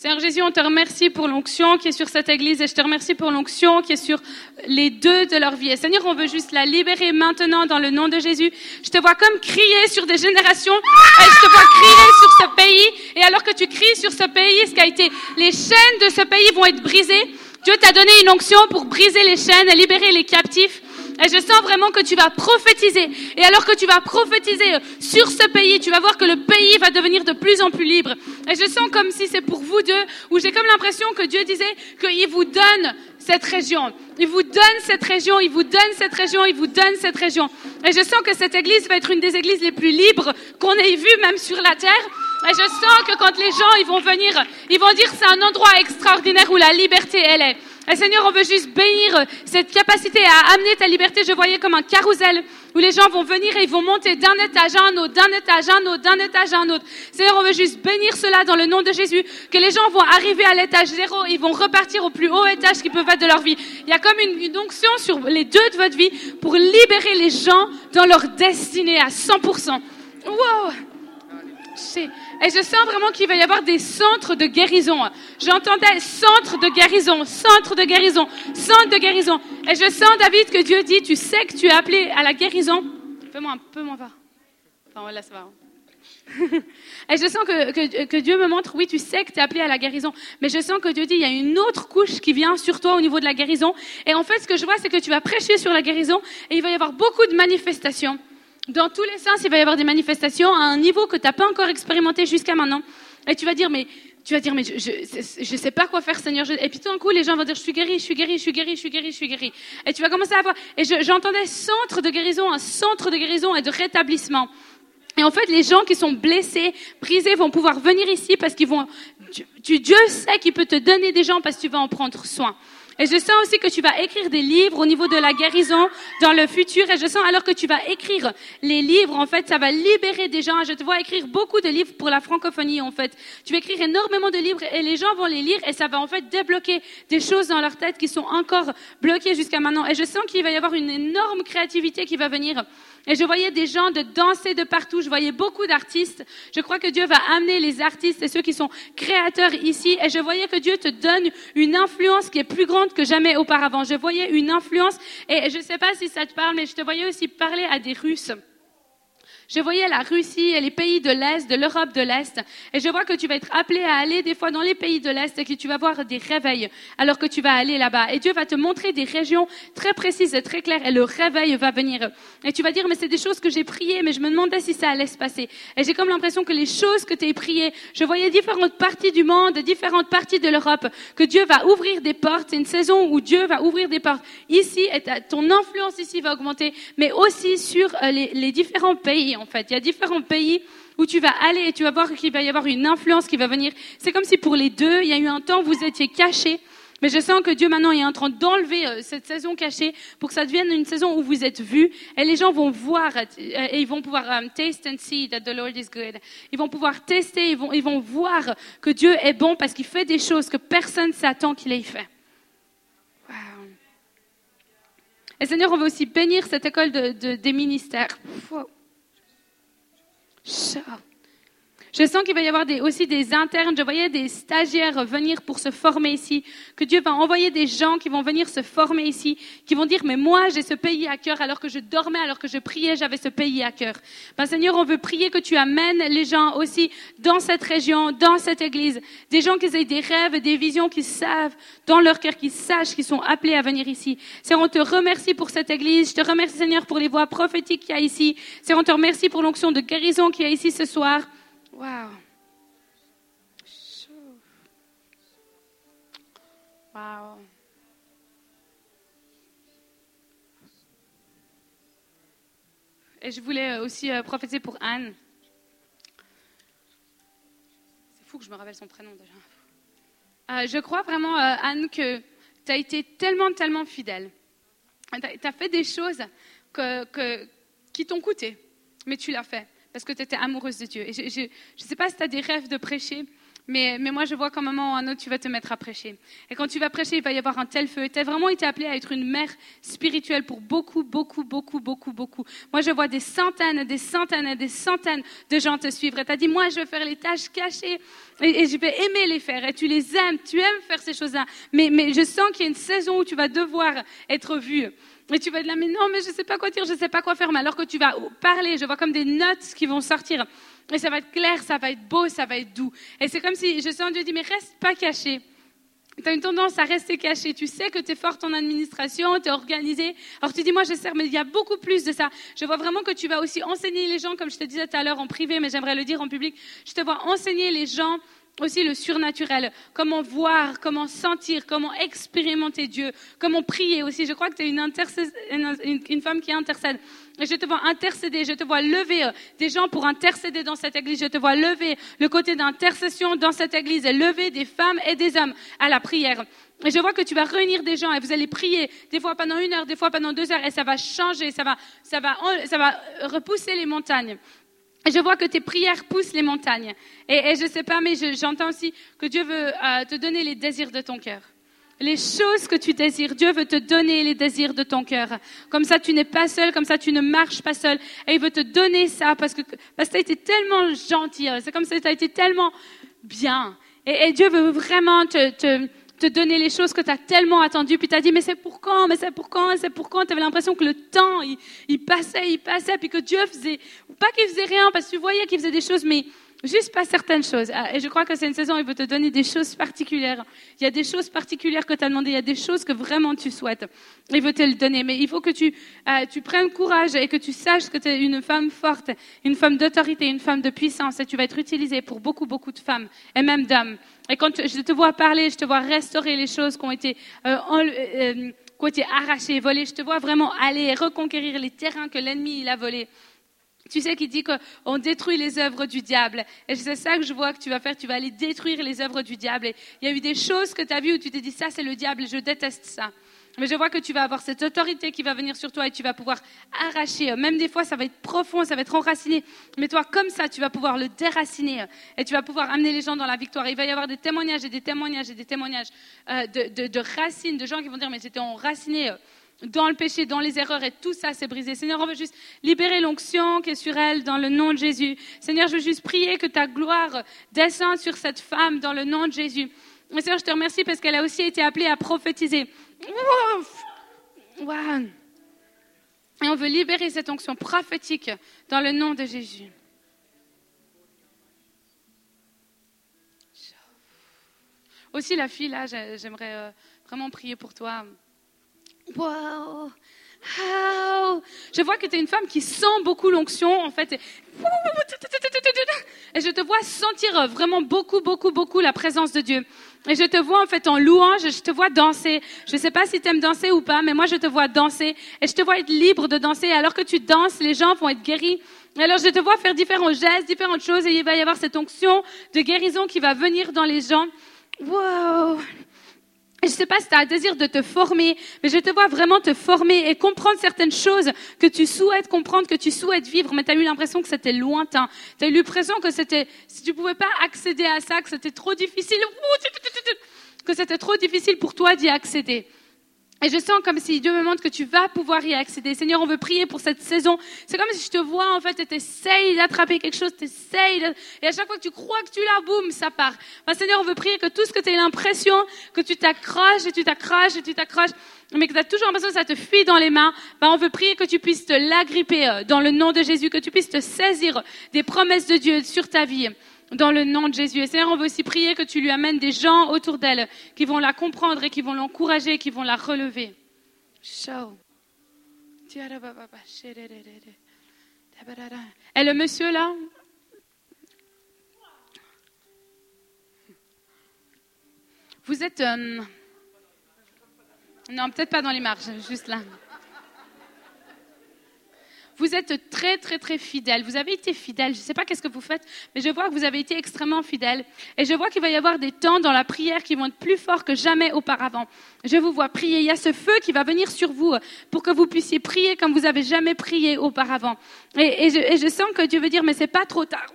Seigneur Jésus, on te remercie pour l'onction qui est sur cette église et je te remercie pour l'onction qui est sur les deux de leur vie. Et Seigneur, on veut juste la libérer maintenant dans le nom de Jésus. Je te vois comme crier sur des générations et je te vois crier sur ce pays. Et alors que tu cries sur ce pays, ce qui a été, les chaînes de ce pays vont être brisées. Dieu t'a donné une onction pour briser les chaînes et libérer les captifs. Et je sens vraiment que tu vas prophétiser. Et alors que tu vas prophétiser sur ce pays, tu vas voir que le pays va devenir de plus en plus libre. Et je sens comme si c'est pour vous deux, où j'ai comme l'impression que Dieu disait qu'il vous donne cette région. Il vous donne cette région, il vous donne cette région, il vous donne cette région. Et je sens que cette église va être une des églises les plus libres qu'on ait vues même sur la terre. Et je sens que quand les gens ils vont venir, ils vont dire c'est un endroit extraordinaire où la liberté elle est. Et Seigneur, on veut juste bénir cette capacité à amener ta liberté. Je voyais comme un carrousel où les gens vont venir et ils vont monter d'un étage à un autre, d'un étage à un autre, d'un étage à un autre. Seigneur, on veut juste bénir cela dans le nom de Jésus, que les gens vont arriver à l'étage zéro, ils vont repartir au plus haut étage qu'ils peuvent être de leur vie. Il y a comme une, une onction sur les deux de votre vie pour libérer les gens dans leur destinée à 100%. Wow! Et je sens vraiment qu'il va y avoir des centres de guérison. J'entendais centre de guérison, centre de guérison, centre de guérison. Et je sens, David, que Dieu dit, tu sais que tu es appelé à la guérison. Fais-moi un peu moins bas. Enfin, là, ça va. [laughs] Et je sens que, que, que, Dieu me montre, oui, tu sais que tu es appelé à la guérison, mais je sens que Dieu dit, il y a une autre couche qui vient sur toi au niveau de la guérison. Et en fait, ce que je vois, c'est que tu vas prêcher sur la guérison et il va y avoir beaucoup de manifestations. Dans tous les sens, il va y avoir des manifestations à un niveau que tu n'as pas encore expérimenté jusqu'à maintenant. Et tu vas dire, mais tu vas dire, mais je ne sais pas quoi faire, Seigneur. Et puis tout d'un coup, les gens vont dire, je suis guéri, je suis guéri, je suis guéri, je suis guéri, je suis guéri. Et tu vas commencer à voir. Et j'entendais centre de guérison, un centre de guérison et de rétablissement. Et en fait, les gens qui sont blessés, brisés, vont pouvoir venir ici parce qu'ils vont. Dieu sait qu'il peut te donner des gens parce que tu vas en prendre soin. Et je sens aussi que tu vas écrire des livres au niveau de la guérison dans le futur. Et je sens alors que tu vas écrire les livres, en fait, ça va libérer des gens. Je te vois écrire beaucoup de livres pour la francophonie, en fait. Tu vas écrire énormément de livres et les gens vont les lire et ça va en fait débloquer des choses dans leur tête qui sont encore bloquées jusqu'à maintenant. Et je sens qu'il va y avoir une énorme créativité qui va venir et je voyais des gens de danser de partout. Je voyais beaucoup d'artistes. Je crois que Dieu va amener les artistes et ceux qui sont créateurs ici. Et je voyais que Dieu te donne une influence qui est plus grande que jamais auparavant. Je voyais une influence. Et je ne sais pas si ça te parle, mais je te voyais aussi parler à des Russes. Je voyais la Russie et les pays de l'Est, de l'Europe de l'Est. Et je vois que tu vas être appelé à aller des fois dans les pays de l'Est et que tu vas voir des réveils alors que tu vas aller là-bas. Et Dieu va te montrer des régions très précises et très claires et le réveil va venir. Et tu vas dire, mais c'est des choses que j'ai priées, mais je me demandais si ça allait se passer. Et j'ai comme l'impression que les choses que tu as priées, je voyais différentes parties du monde, différentes parties de l'Europe, que Dieu va ouvrir des portes. C'est une saison où Dieu va ouvrir des portes. Ici, et ton influence ici va augmenter, mais aussi sur euh, les, les différents pays en fait. Il y a différents pays où tu vas aller et tu vas voir qu'il va y avoir une influence qui va venir. C'est comme si pour les deux, il y a eu un temps où vous étiez cachés. Mais je sens que Dieu maintenant est en train d'enlever euh, cette saison cachée pour que ça devienne une saison où vous êtes vus et les gens vont voir euh, et ils vont pouvoir um, taste and see that the Lord is good. Ils vont pouvoir tester, ils vont, ils vont voir que Dieu est bon parce qu'il fait des choses que personne s'attend qu'il ait fait. Et Seigneur, on veut aussi bénir cette école de, de, des ministères. Wow. So. Je sens qu'il va y avoir des, aussi des internes. Je voyais des stagiaires venir pour se former ici. Que Dieu va envoyer des gens qui vont venir se former ici, qui vont dire, mais moi, j'ai ce pays à cœur. Alors que je dormais, alors que je priais, j'avais ce pays à cœur. Ben, Seigneur, on veut prier que tu amènes les gens aussi dans cette région, dans cette église. Des gens qui aient des rêves, des visions, qui savent dans leur cœur, qui sachent qu'ils sont appelés à venir ici. Seigneur, on te remercie pour cette église. Je te remercie, Seigneur, pour les voix prophétiques qu'il y a ici. Seigneur, on te remercie pour l'onction de guérison qu'il y a ici ce soir. Wow. Wow. Et je voulais aussi euh, prophétiser pour Anne. C'est fou que je me rappelle son prénom déjà. Euh, je crois vraiment, euh, Anne, que tu as été tellement, tellement fidèle. Tu as, fait des choses qui t'ont coûté, mais tu l'as fait parce que tu étais amoureuse de Dieu. Et je ne sais pas si tu as des rêves de prêcher, mais, mais, moi je vois qu'à un moment ou un autre, tu vas te mettre à prêcher. Et quand tu vas prêcher, il va y avoir un tel feu. Tu as vraiment été appelée à être une mère spirituelle pour beaucoup, beaucoup, beaucoup, beaucoup, beaucoup. Moi je vois des centaines, des centaines et des centaines de gens te suivre. Et tu as dit, moi je vais faire les tâches cachées et, et, je vais aimer les faire. Et tu les aimes, tu aimes faire ces choses-là. Mais, mais je sens qu'il y a une saison où tu vas devoir être vue. Et tu vas être là, mais non, mais je ne sais pas quoi dire, je ne sais pas quoi faire. Mais alors que tu vas parler, je vois comme des notes qui vont sortir. Et ça va être clair, ça va être beau, ça va être doux. Et c'est comme si je sens Dieu dit, mais reste pas caché. Tu as une tendance à rester caché. Tu sais que tu es forte en administration, tu es organisée. Alors tu dis, moi je sers, mais il y a beaucoup plus de ça. Je vois vraiment que tu vas aussi enseigner les gens, comme je te disais tout à l'heure en privé, mais j'aimerais le dire en public. Je te vois enseigner les gens aussi le surnaturel, comment voir, comment sentir, comment expérimenter Dieu, comment prier aussi. Je crois que tu es une, femme qui intercède. Je te vois intercéder, je te vois lever euh, des gens pour intercéder dans cette église. Je te vois lever le côté d'intercession dans cette église et lever des femmes et des hommes à la prière. Et je vois que tu vas réunir des gens et vous allez prier des fois pendant une heure, des fois pendant deux heures et ça va changer, ça va, ça va repousser les montagnes. Je vois que tes prières poussent les montagnes. Et, je ne sais pas, mais j'entends aussi que Dieu veut euh, te donner les désirs de ton cœur. Les choses que tu désires, Dieu veut te donner les désirs de ton cœur. Comme ça, tu n'es pas seul, comme ça, tu ne marches pas seul. Et il veut te donner ça parce que, parce que tu as été tellement gentil. C'est comme ça, tu as été tellement bien. Et, et Dieu veut vraiment te, te, te donner les choses que tu as tellement attendues, puis tu as dit, mais c'est pour quand, mais c'est pour quand, c'est pour quand? Tu avais l'impression que le temps, il, il, passait, il passait, puis que Dieu faisait, pas qu'il faisait rien, parce que tu voyais qu'il faisait des choses, mais juste pas certaines choses. Ah, et je crois que c'est une saison où il veut te donner des choses particulières. Il y a des choses particulières que tu as demandé, il y a des choses que vraiment tu souhaites. Il veut te le donner. Mais il faut que tu, euh, tu prennes courage et que tu saches que tu es une femme forte, une femme d'autorité, une femme de puissance, et tu vas être utilisée pour beaucoup, beaucoup de femmes, et même d'hommes. Et quand je te vois parler, je te vois restaurer les choses qui ont été, euh, euh, été arrachées, volées. Je te vois vraiment aller reconquérir les terrains que l'ennemi a volés. Tu sais qu'il dit qu'on détruit les œuvres du diable. Et c'est ça que je vois que tu vas faire. Tu vas aller détruire les œuvres du diable. Et il y a eu des choses que tu as vues où tu t'es dit, ça c'est le diable, je déteste ça. Mais je vois que tu vas avoir cette autorité qui va venir sur toi et tu vas pouvoir arracher. Même des fois, ça va être profond, ça va être enraciné. Mais toi, comme ça, tu vas pouvoir le déraciner et tu vas pouvoir amener les gens dans la victoire. Il va y avoir des témoignages et des témoignages et des témoignages euh, de, racines, de gens qui vont dire, mais j'étais enraciné dans le péché, dans les erreurs, et tout ça s'est brisé. Seigneur, on veut juste libérer l'onction qui est sur elle dans le nom de Jésus. Seigneur, je veux juste prier que ta gloire descende sur cette femme dans le nom de Jésus. Seigneur, je te remercie parce qu'elle a aussi été appelée à prophétiser. Et on veut libérer cette onction prophétique dans le nom de Jésus. Aussi, la fille, là, j'aimerais euh, vraiment prier pour toi. Wow! Je vois que tu es une femme qui sent beaucoup l'onction, en fait. Et je te vois sentir vraiment beaucoup, beaucoup, beaucoup la présence de Dieu. Et je te vois en fait en louange, je te vois danser. Je ne sais pas si tu aimes danser ou pas, mais moi je te vois danser. Et je te vois être libre de danser. Et alors que tu danses, les gens vont être guéris. Et alors je te vois faire différents gestes, différentes choses. Et il va y avoir cette onction de guérison qui va venir dans les gens. Wow! Je ne sais pas si tu as un désir de te former, mais je te vois vraiment te former et comprendre certaines choses que tu souhaites comprendre, que tu souhaites vivre, mais tu as eu l'impression que c'était lointain. Tu as eu l'impression que c'était, si tu pouvais pas accéder à ça, que c'était trop difficile, que c'était trop difficile pour toi d'y accéder. Et je sens comme si Dieu me montre que tu vas pouvoir y accéder. Seigneur, on veut prier pour cette saison. C'est comme si je te vois, en fait, et t'essayes d'attraper quelque chose, t'essayes, et à chaque fois que tu crois que tu l'as, boum, ça part. Enfin, Seigneur, on veut prier que tout ce que tu as l'impression, que tu t'accroches, et tu t'accroches, et tu t'accroches, mais que tu as toujours l'impression que ça te fuit dans les mains, ben, on veut prier que tu puisses te l'agripper euh, dans le nom de Jésus, que tu puisses te saisir des promesses de Dieu sur ta vie dans le nom de Jésus. Et Seigneur, on veut aussi prier que tu lui amènes des gens autour d'elle qui vont la comprendre et qui vont l'encourager, qui vont la relever. Et le monsieur là? Vous êtes... Euh, non, peut-être pas dans les marges, juste là. Vous êtes très, très, très fidèle. Vous avez été fidèle. Je ne sais pas qu'est-ce que vous faites, mais je vois que vous avez été extrêmement fidèle. Et je vois qu'il va y avoir des temps dans la prière qui vont être plus forts que jamais auparavant. Je vous vois prier. Il y a ce feu qui va venir sur vous pour que vous puissiez prier comme vous avez jamais prié auparavant. Et, je, et je sens que Dieu veut dire, mais c'est pas trop tard.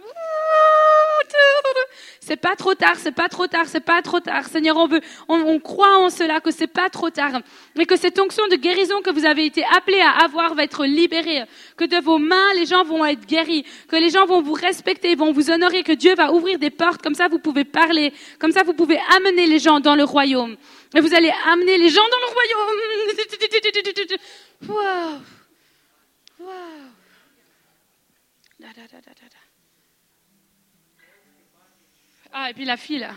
C'est pas trop tard, c'est pas trop tard, c'est pas trop tard. Seigneur, on veut, on, croit en cela que c'est pas trop tard. Mais que cette onction de guérison que vous avez été appelé à avoir va être libérée. Que de vos mains, les gens vont être guéris. Que les gens vont vous respecter, vont vous honorer. Que Dieu va ouvrir des portes. Comme ça, vous pouvez parler. Comme ça, vous pouvez amener les gens dans le royaume. Et vous allez amener les gens dans le royaume. [laughs] Wow. Wow. Ah, et puis la fille, là.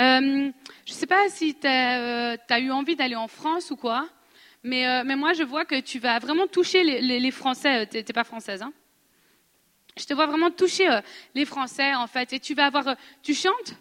Euh, je ne sais pas si tu as, euh, eu envie d'aller en France ou quoi, mais, euh, mais, moi, je vois que tu vas vraiment toucher les, les, Français. Tu n'es pas française, hein Je te vois vraiment toucher les Français, en fait. Et tu vas avoir... Tu chantes?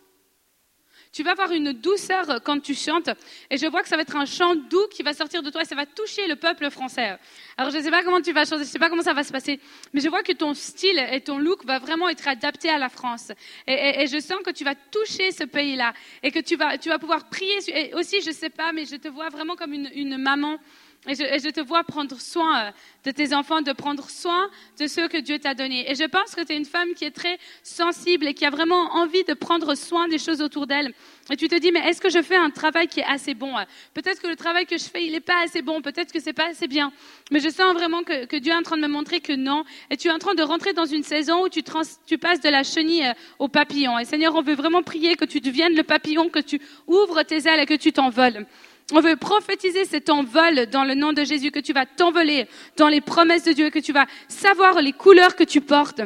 Tu vas avoir une douceur quand tu chantes. Et je vois que ça va être un chant doux qui va sortir de toi et ça va toucher le peuple français. Alors je ne sais pas comment tu vas chanter, je ne sais pas comment ça va se passer. Mais je vois que ton style et ton look va vraiment être adapté à la France. Et, je sens que tu vas toucher ce pays-là. Et que tu vas, tu vas pouvoir prier. Aussi, je ne sais pas, mais je te vois vraiment comme une maman et je, te vois prendre soin euh, de tes enfants, de prendre soin de ceux que Dieu t'a donnés. Et je pense que tu es une femme qui est très sensible et qui a vraiment envie de prendre soin des choses autour d'elle. Et tu te dis, mais est-ce que je fais un travail qui est assez bon Peut-être que le travail que je fais, il n'est pas assez bon. Peut-être que c'est pas assez bien. Mais je sens vraiment que, que, Dieu est en train de me montrer que non. Et tu es en train de rentrer dans une saison où tu, trans, tu passes de la chenille euh, au papillon. Et Seigneur, on veut vraiment prier que tu deviennes le papillon, que tu ouvres tes ailes et que tu t'envoles. On veut prophétiser cet envol dans le nom de Jésus, que tu vas t'envoler dans les promesses de Dieu, que tu vas savoir les couleurs que tu portes.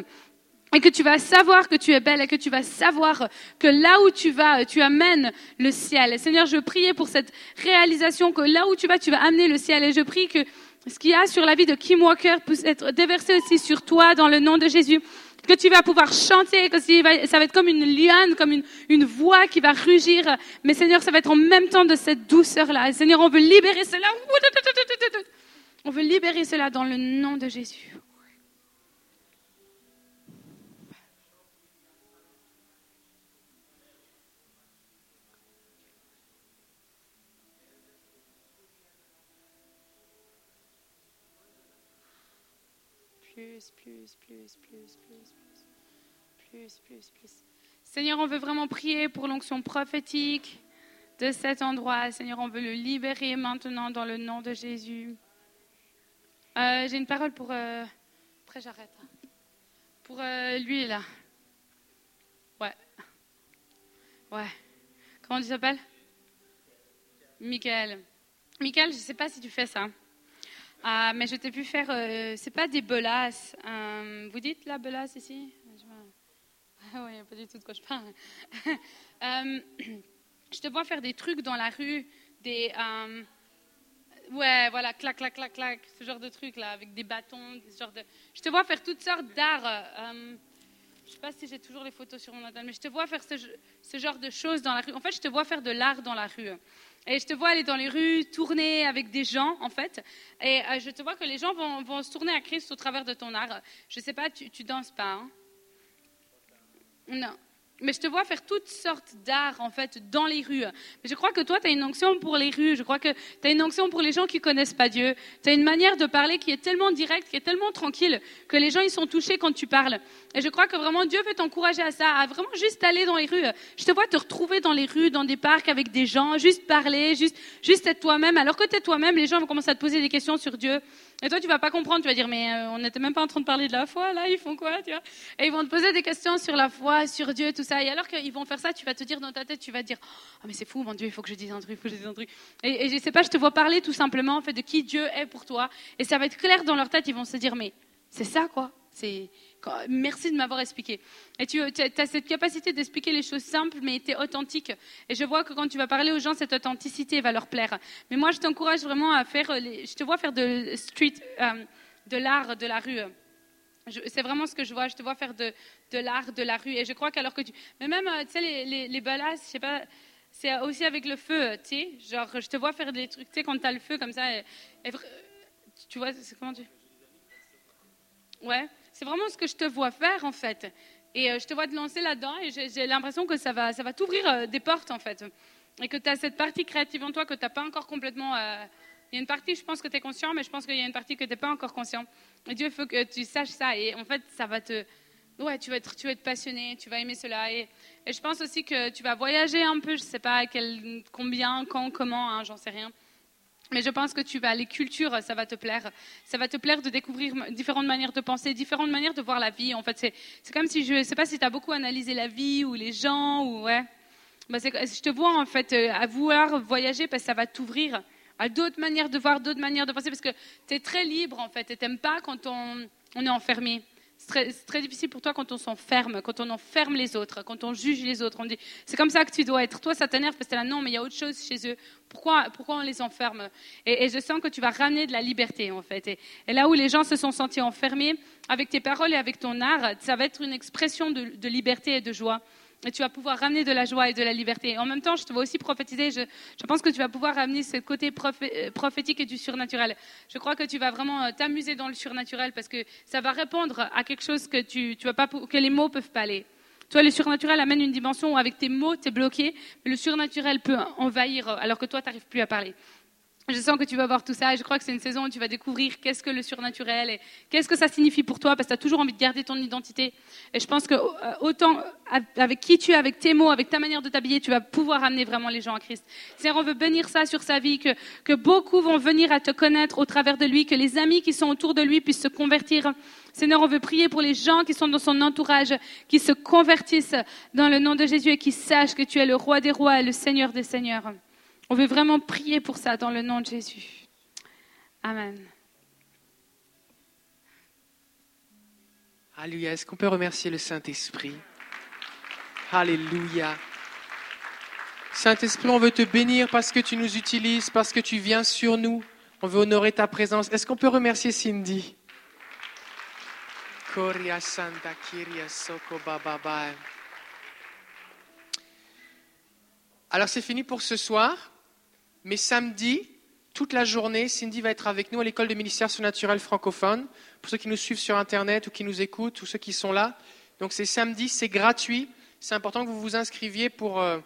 Et que tu vas savoir que tu es belle et que tu vas savoir que là où tu vas, tu amènes le ciel. Seigneur, je prie pour cette réalisation que là où tu vas, tu vas amener le ciel. Et je prie que ce qu'il y a sur la vie de Kim Walker puisse être déversé aussi sur toi dans le nom de Jésus que tu vas pouvoir chanter, que ça va être comme une liane, comme une, voix qui va rugir. Mais Seigneur, ça va être en même temps de cette douceur-là. Seigneur, on veut libérer cela. On veut libérer cela dans le nom de Jésus. Plus, plus, plus, plus, plus plus, plus. Seigneur, on veut vraiment prier pour l'onction prophétique de cet endroit. Seigneur, on veut le libérer maintenant dans le nom de Jésus. Euh, j'ai une parole pour... Euh, après, j'arrête. Pour euh, lui, là. Ouais. Ouais. Comment tu s'appelles Michael. Michael, je ne sais pas si tu fais ça. Ah, mais je t'ai pu faire. Euh, c'est pas des belasses. Euh, vous dites la belasse ici? [laughs] Oui, pas du tout de quoi je parle. [laughs] Euh, [clears throat] je te vois faire des trucs dans la rue, des. ouais, voilà, clac, clac, clac, clac, ce genre de trucs là, avec des bâtons, ce genre de. Je te vois faire toutes sortes d'arts. je sais pas si j'ai toujours les photos sur mon ordinateur, mais je te vois faire ce, genre de choses dans la rue. En fait, je te vois faire de l'art dans la rue. Et je te vois aller dans les rues, tourner avec des gens, en fait. Et euh, je te vois que les gens vont, vont, se tourner à Christ au travers de ton art. Je ne sais pas, tu, tu danses pas, hein Non mais je te vois faire toutes sortes d'art en fait dans les rues. Mais je crois que toi, tu as une onction pour les rues. Je crois que tu as une onction pour les gens qui connaissent pas Dieu. Tu as une manière de parler qui est tellement directe, qui est tellement tranquille, que les gens ils sont touchés quand tu parles. Et je crois que vraiment Dieu veut t'encourager à ça, à vraiment juste aller dans les rues. Je te vois te retrouver dans les rues, dans des parcs avec des gens, juste parler, juste, juste être toi-même. Alors que tu es toi-même, les gens vont commencer à te poser des questions sur Dieu. Et toi, tu vas pas comprendre, tu vas dire, mais euh, on n'était même pas en train de parler de la foi, là, ils font quoi, tu vois? Et ils vont te poser des questions sur la foi, sur Dieu, tout ça. Et alors qu'ils vont faire ça, tu vas te dire dans ta tête, tu vas te dire, oh, mais c'est fou, mon Dieu, il faut que je dise un truc, il faut que je dise un truc. Et, et je sais pas, je te vois parler tout simplement, en fait, de qui Dieu est pour toi. Et ça va être clair dans leur tête, ils vont se dire, mais c'est ça, quoi. Merci de m'avoir expliqué. Et tu as cette capacité d'expliquer les choses simples, mais tu es authentique. Et je vois que quand tu vas parler aux gens, cette authenticité va leur plaire. Mais moi, je t'encourage vraiment à faire, je te vois faire de street, euh, de l'art de la rue. C'est vraiment ce que je vois. Je te vois faire de, l'art de la rue. Et je crois qu'alors que tu. Mais même, euh, tu sais, les, les, les je sais pas. C'est aussi avec le feu, tu sais. Genre, je te vois faire des trucs, tu sais, quand tu as le feu comme ça. tu vois, c'est comment tu. Ouais. C'est vraiment ce que je te vois faire, en fait. Et euh, je te vois te lancer là-dedans et j'ai l'impression que ça va, ça va t'ouvrir euh, des portes, en fait. Et que tu as cette partie créative en toi que tu n'as pas encore complètement. Euh, il y a une partie, je pense que tu es conscient, mais je pense qu'il y a une partie que tu n'es pas encore conscient. Et Dieu, faut que tu saches ça. Et en fait, ça va te. Ouais, tu vas être, tu vas être passionné, tu vas aimer cela. Et, et je pense aussi que tu vas voyager un peu, je ne sais pas quel, combien, quand, comment, hein, j'en sais rien. Mais je pense que tu vas, les cultures, ça va te plaire. Ça va te plaire de découvrir différentes manières de penser, différentes manières de voir la vie. En fait, c'est comme si je ne sais pas si tu as beaucoup analysé la vie ou les gens ou ouais. Bah, je te vois en fait euh, à vouloir voyager parce que ça va t'ouvrir à d'autres manières de voir, d'autres manières de penser parce que tu es très libre en fait et t'aimes pas quand on, on est enfermé. C'est très, difficile pour toi quand on s'enferme, quand on enferme les autres, quand on juge les autres. On dit, c'est comme ça que tu dois être. Toi, ça t'énerve parce que là, non, mais il y a autre chose chez eux. Pourquoi, pourquoi on les enferme? Et, je sens que tu vas ramener de la liberté, en fait. Et, là où les gens se sont sentis enfermés, avec tes paroles et avec ton art, ça va être une expression de liberté et de joie et tu vas pouvoir ramener de la joie et de la liberté. En même temps, je te vois aussi prophétiser. Je, pense que tu vas pouvoir ramener ce côté euh, prophétique et du surnaturel. Je crois que tu vas vraiment euh, t'amuser dans le surnaturel parce que ça va répondre à quelque chose que, tu, tu vas pas, que les mots peuvent pas aller. Toi, le surnaturel amène une dimension où avec tes mots, tu es bloqué, mais le surnaturel peut envahir alors que toi, tu n'arrives plus à parler. Je sens que tu vas voir tout ça et je crois que c'est une saison où tu vas découvrir qu'est-ce que le surnaturel et qu'est-ce que ça signifie pour toi parce que tu as toujours envie de garder ton identité. Et je pense que euh, autant avec qui tu es, avec tes mots, avec ta manière de t'habiller, tu vas pouvoir amener vraiment les gens à Christ. Seigneur, on veut bénir ça sur sa vie, que, que beaucoup vont venir à te connaître au travers de lui, que les amis qui sont autour de lui puissent se convertir. Seigneur, on veut prier pour les gens qui sont dans son entourage, qui se convertissent dans le nom de Jésus et qui sachent que tu es le roi des rois et le Seigneur des seigneurs. On veut vraiment prier pour ça dans le nom de Jésus. Amen. Alléluia. Est-ce qu'on peut remercier le Saint-Esprit? Alléluia. Saint-Esprit, on veut te bénir parce que tu nous utilises, parce que tu viens sur nous. On veut honorer ta présence. Est-ce qu'on peut remercier Cindy? Alors c'est fini pour ce soir. Mais samedi, toute la journée, Cindy va être avec nous à l'école de ministère surnaturel francophone. Pour ceux qui nous suivent sur Internet ou qui nous écoutent ou ceux qui sont là. Donc c'est samedi, c'est gratuit. C'est important que vous vous inscriviez pour, euh,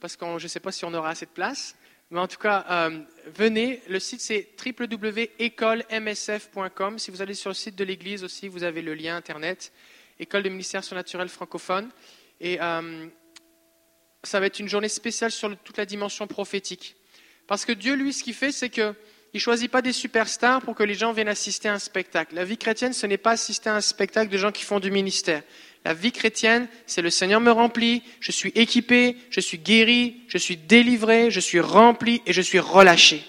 parce que je ne sais pas si on aura assez de place. Mais en tout cas, euh, venez. Le site c'est www.écolemsf.com. Si vous allez sur le site de l'église aussi, vous avez le lien Internet. École de ministère surnaturel francophone. Et euh, ça va être une journée spéciale sur toute la dimension prophétique. Parce que Dieu, lui, ce qu'il fait, c'est qu'il ne choisit pas des superstars pour que les gens viennent assister à un spectacle. La vie chrétienne, ce n'est pas assister à un spectacle de gens qui font du ministère. La vie chrétienne, c'est le Seigneur me remplit, je suis équipé, je suis guéri, je suis délivré, je suis rempli et je suis relâché.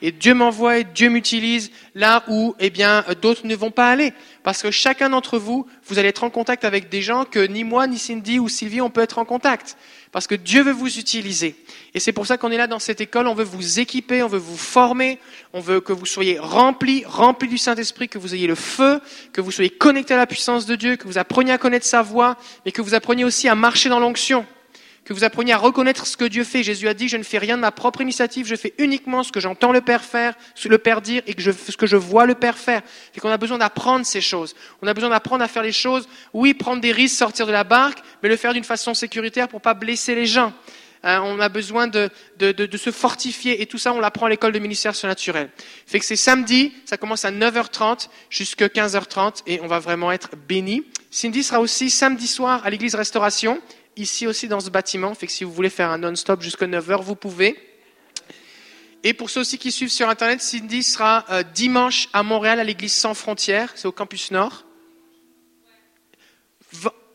et Dieu m'envoie et Dieu m'utilise là où, eh bien, d'autres ne vont pas aller. Parce que chacun d'entre vous, vous allez être en contact avec des gens que ni moi, ni Cindy ou Sylvie, on peut être en contact. Parce que Dieu veut vous utiliser. Et c'est pour ça qu'on est là dans cette école. On veut vous équiper, on veut vous former, on veut que vous soyez remplis, remplis du Saint-Esprit, que vous ayez le feu, que vous soyez connectés à la puissance de Dieu, que vous appreniez à connaître sa voix, mais que vous appreniez aussi à marcher dans l'onction que vous appreniez à reconnaître ce que Dieu fait. Jésus a dit, je ne fais rien de ma propre initiative, je fais uniquement ce que j'entends le Père faire, le Père dire et que je, ce que je vois le Père faire. Et qu'on a besoin d'apprendre ces choses. On a besoin d'apprendre à faire les choses. Oui, prendre des risques, sortir de la barque, mais le faire d'une façon sécuritaire pour pas blesser les gens. Hein, on a besoin de, de, de, de, se fortifier et tout ça, on l'apprend à l'école de ministère surnaturel. Fait que c'est samedi, ça commence à 9h30 jusqu'à 15h30 et on va vraiment être bénis. Cindy sera aussi samedi soir à l'église Restauration ici aussi dans ce bâtiment. Fait que si vous voulez faire un non-stop jusqu'à 9h, vous pouvez. Et pour ceux aussi qui suivent sur Internet, Cindy sera euh, dimanche à Montréal à l'église Sans Frontières, c'est au campus Nord.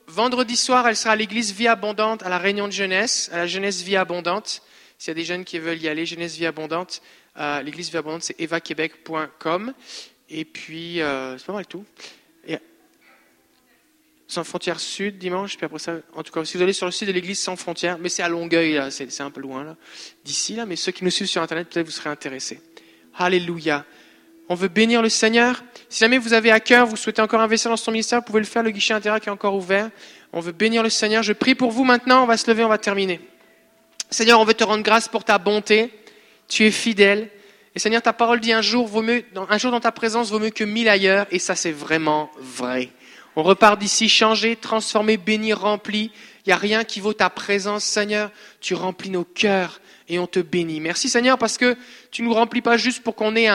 vendredi soir, elle sera à l'église Vie Abondante, à la réunion de jeunesse, à la jeunesse Vie Abondante. S'il y a des jeunes qui veulent y aller, jeunesse Vie Abondante, euh, l'église Vie Abondante, c'est evaquebec.com. Et puis, euh, c'est pas mal tout sans frontières sud dimanche, puis après ça, en tout cas, si vous allez sur le site de l'église sans frontières, mais c'est à Longueuil, c'est, un peu loin, d'ici, là, mais ceux qui nous suivent sur Internet, peut-être vous serez intéressés. Alléluia. On veut bénir le Seigneur. Si jamais vous avez à cœur, vous souhaitez encore investir dans son ministère, vous pouvez le faire, le guichet intérieur qui est encore ouvert. On veut bénir le Seigneur. Je prie pour vous maintenant, on va se lever, on va terminer. Seigneur, on veut te rendre grâce pour ta bonté. Tu es fidèle. Et Seigneur, ta parole dit un jour, vaut mieux, un jour dans ta présence vaut mieux que mille ailleurs, et ça c'est vraiment vrai. On repart d'ici changé, transformé, béni, rempli. Il n'y a rien qui vaut ta présence, Seigneur. Tu remplis nos cœurs et on te bénit. Merci, Seigneur, parce que tu ne nous remplis pas juste pour qu'on ait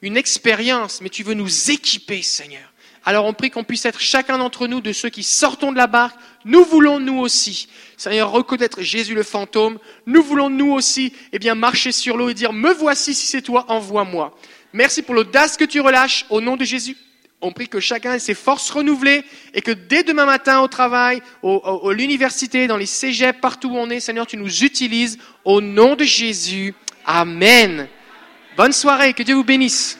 une expérience, mais tu veux nous équiper, Seigneur. Alors on prie qu'on puisse être chacun d'entre nous de ceux qui sortons de la barque. Nous voulons nous aussi, Seigneur, reconnaître Jésus le fantôme. Nous voulons nous aussi, eh bien, marcher sur l'eau et dire, me voici si c'est toi, envoie-moi. Merci pour l'audace que tu relâches au nom de Jésus. On prie que chacun ait ses forces renouvelées et que dès demain matin au travail, à l'université, dans les cégeps, partout où on est, Seigneur, tu nous utilises au nom de Jésus. Amen. Bonne soirée, que Dieu vous bénisse.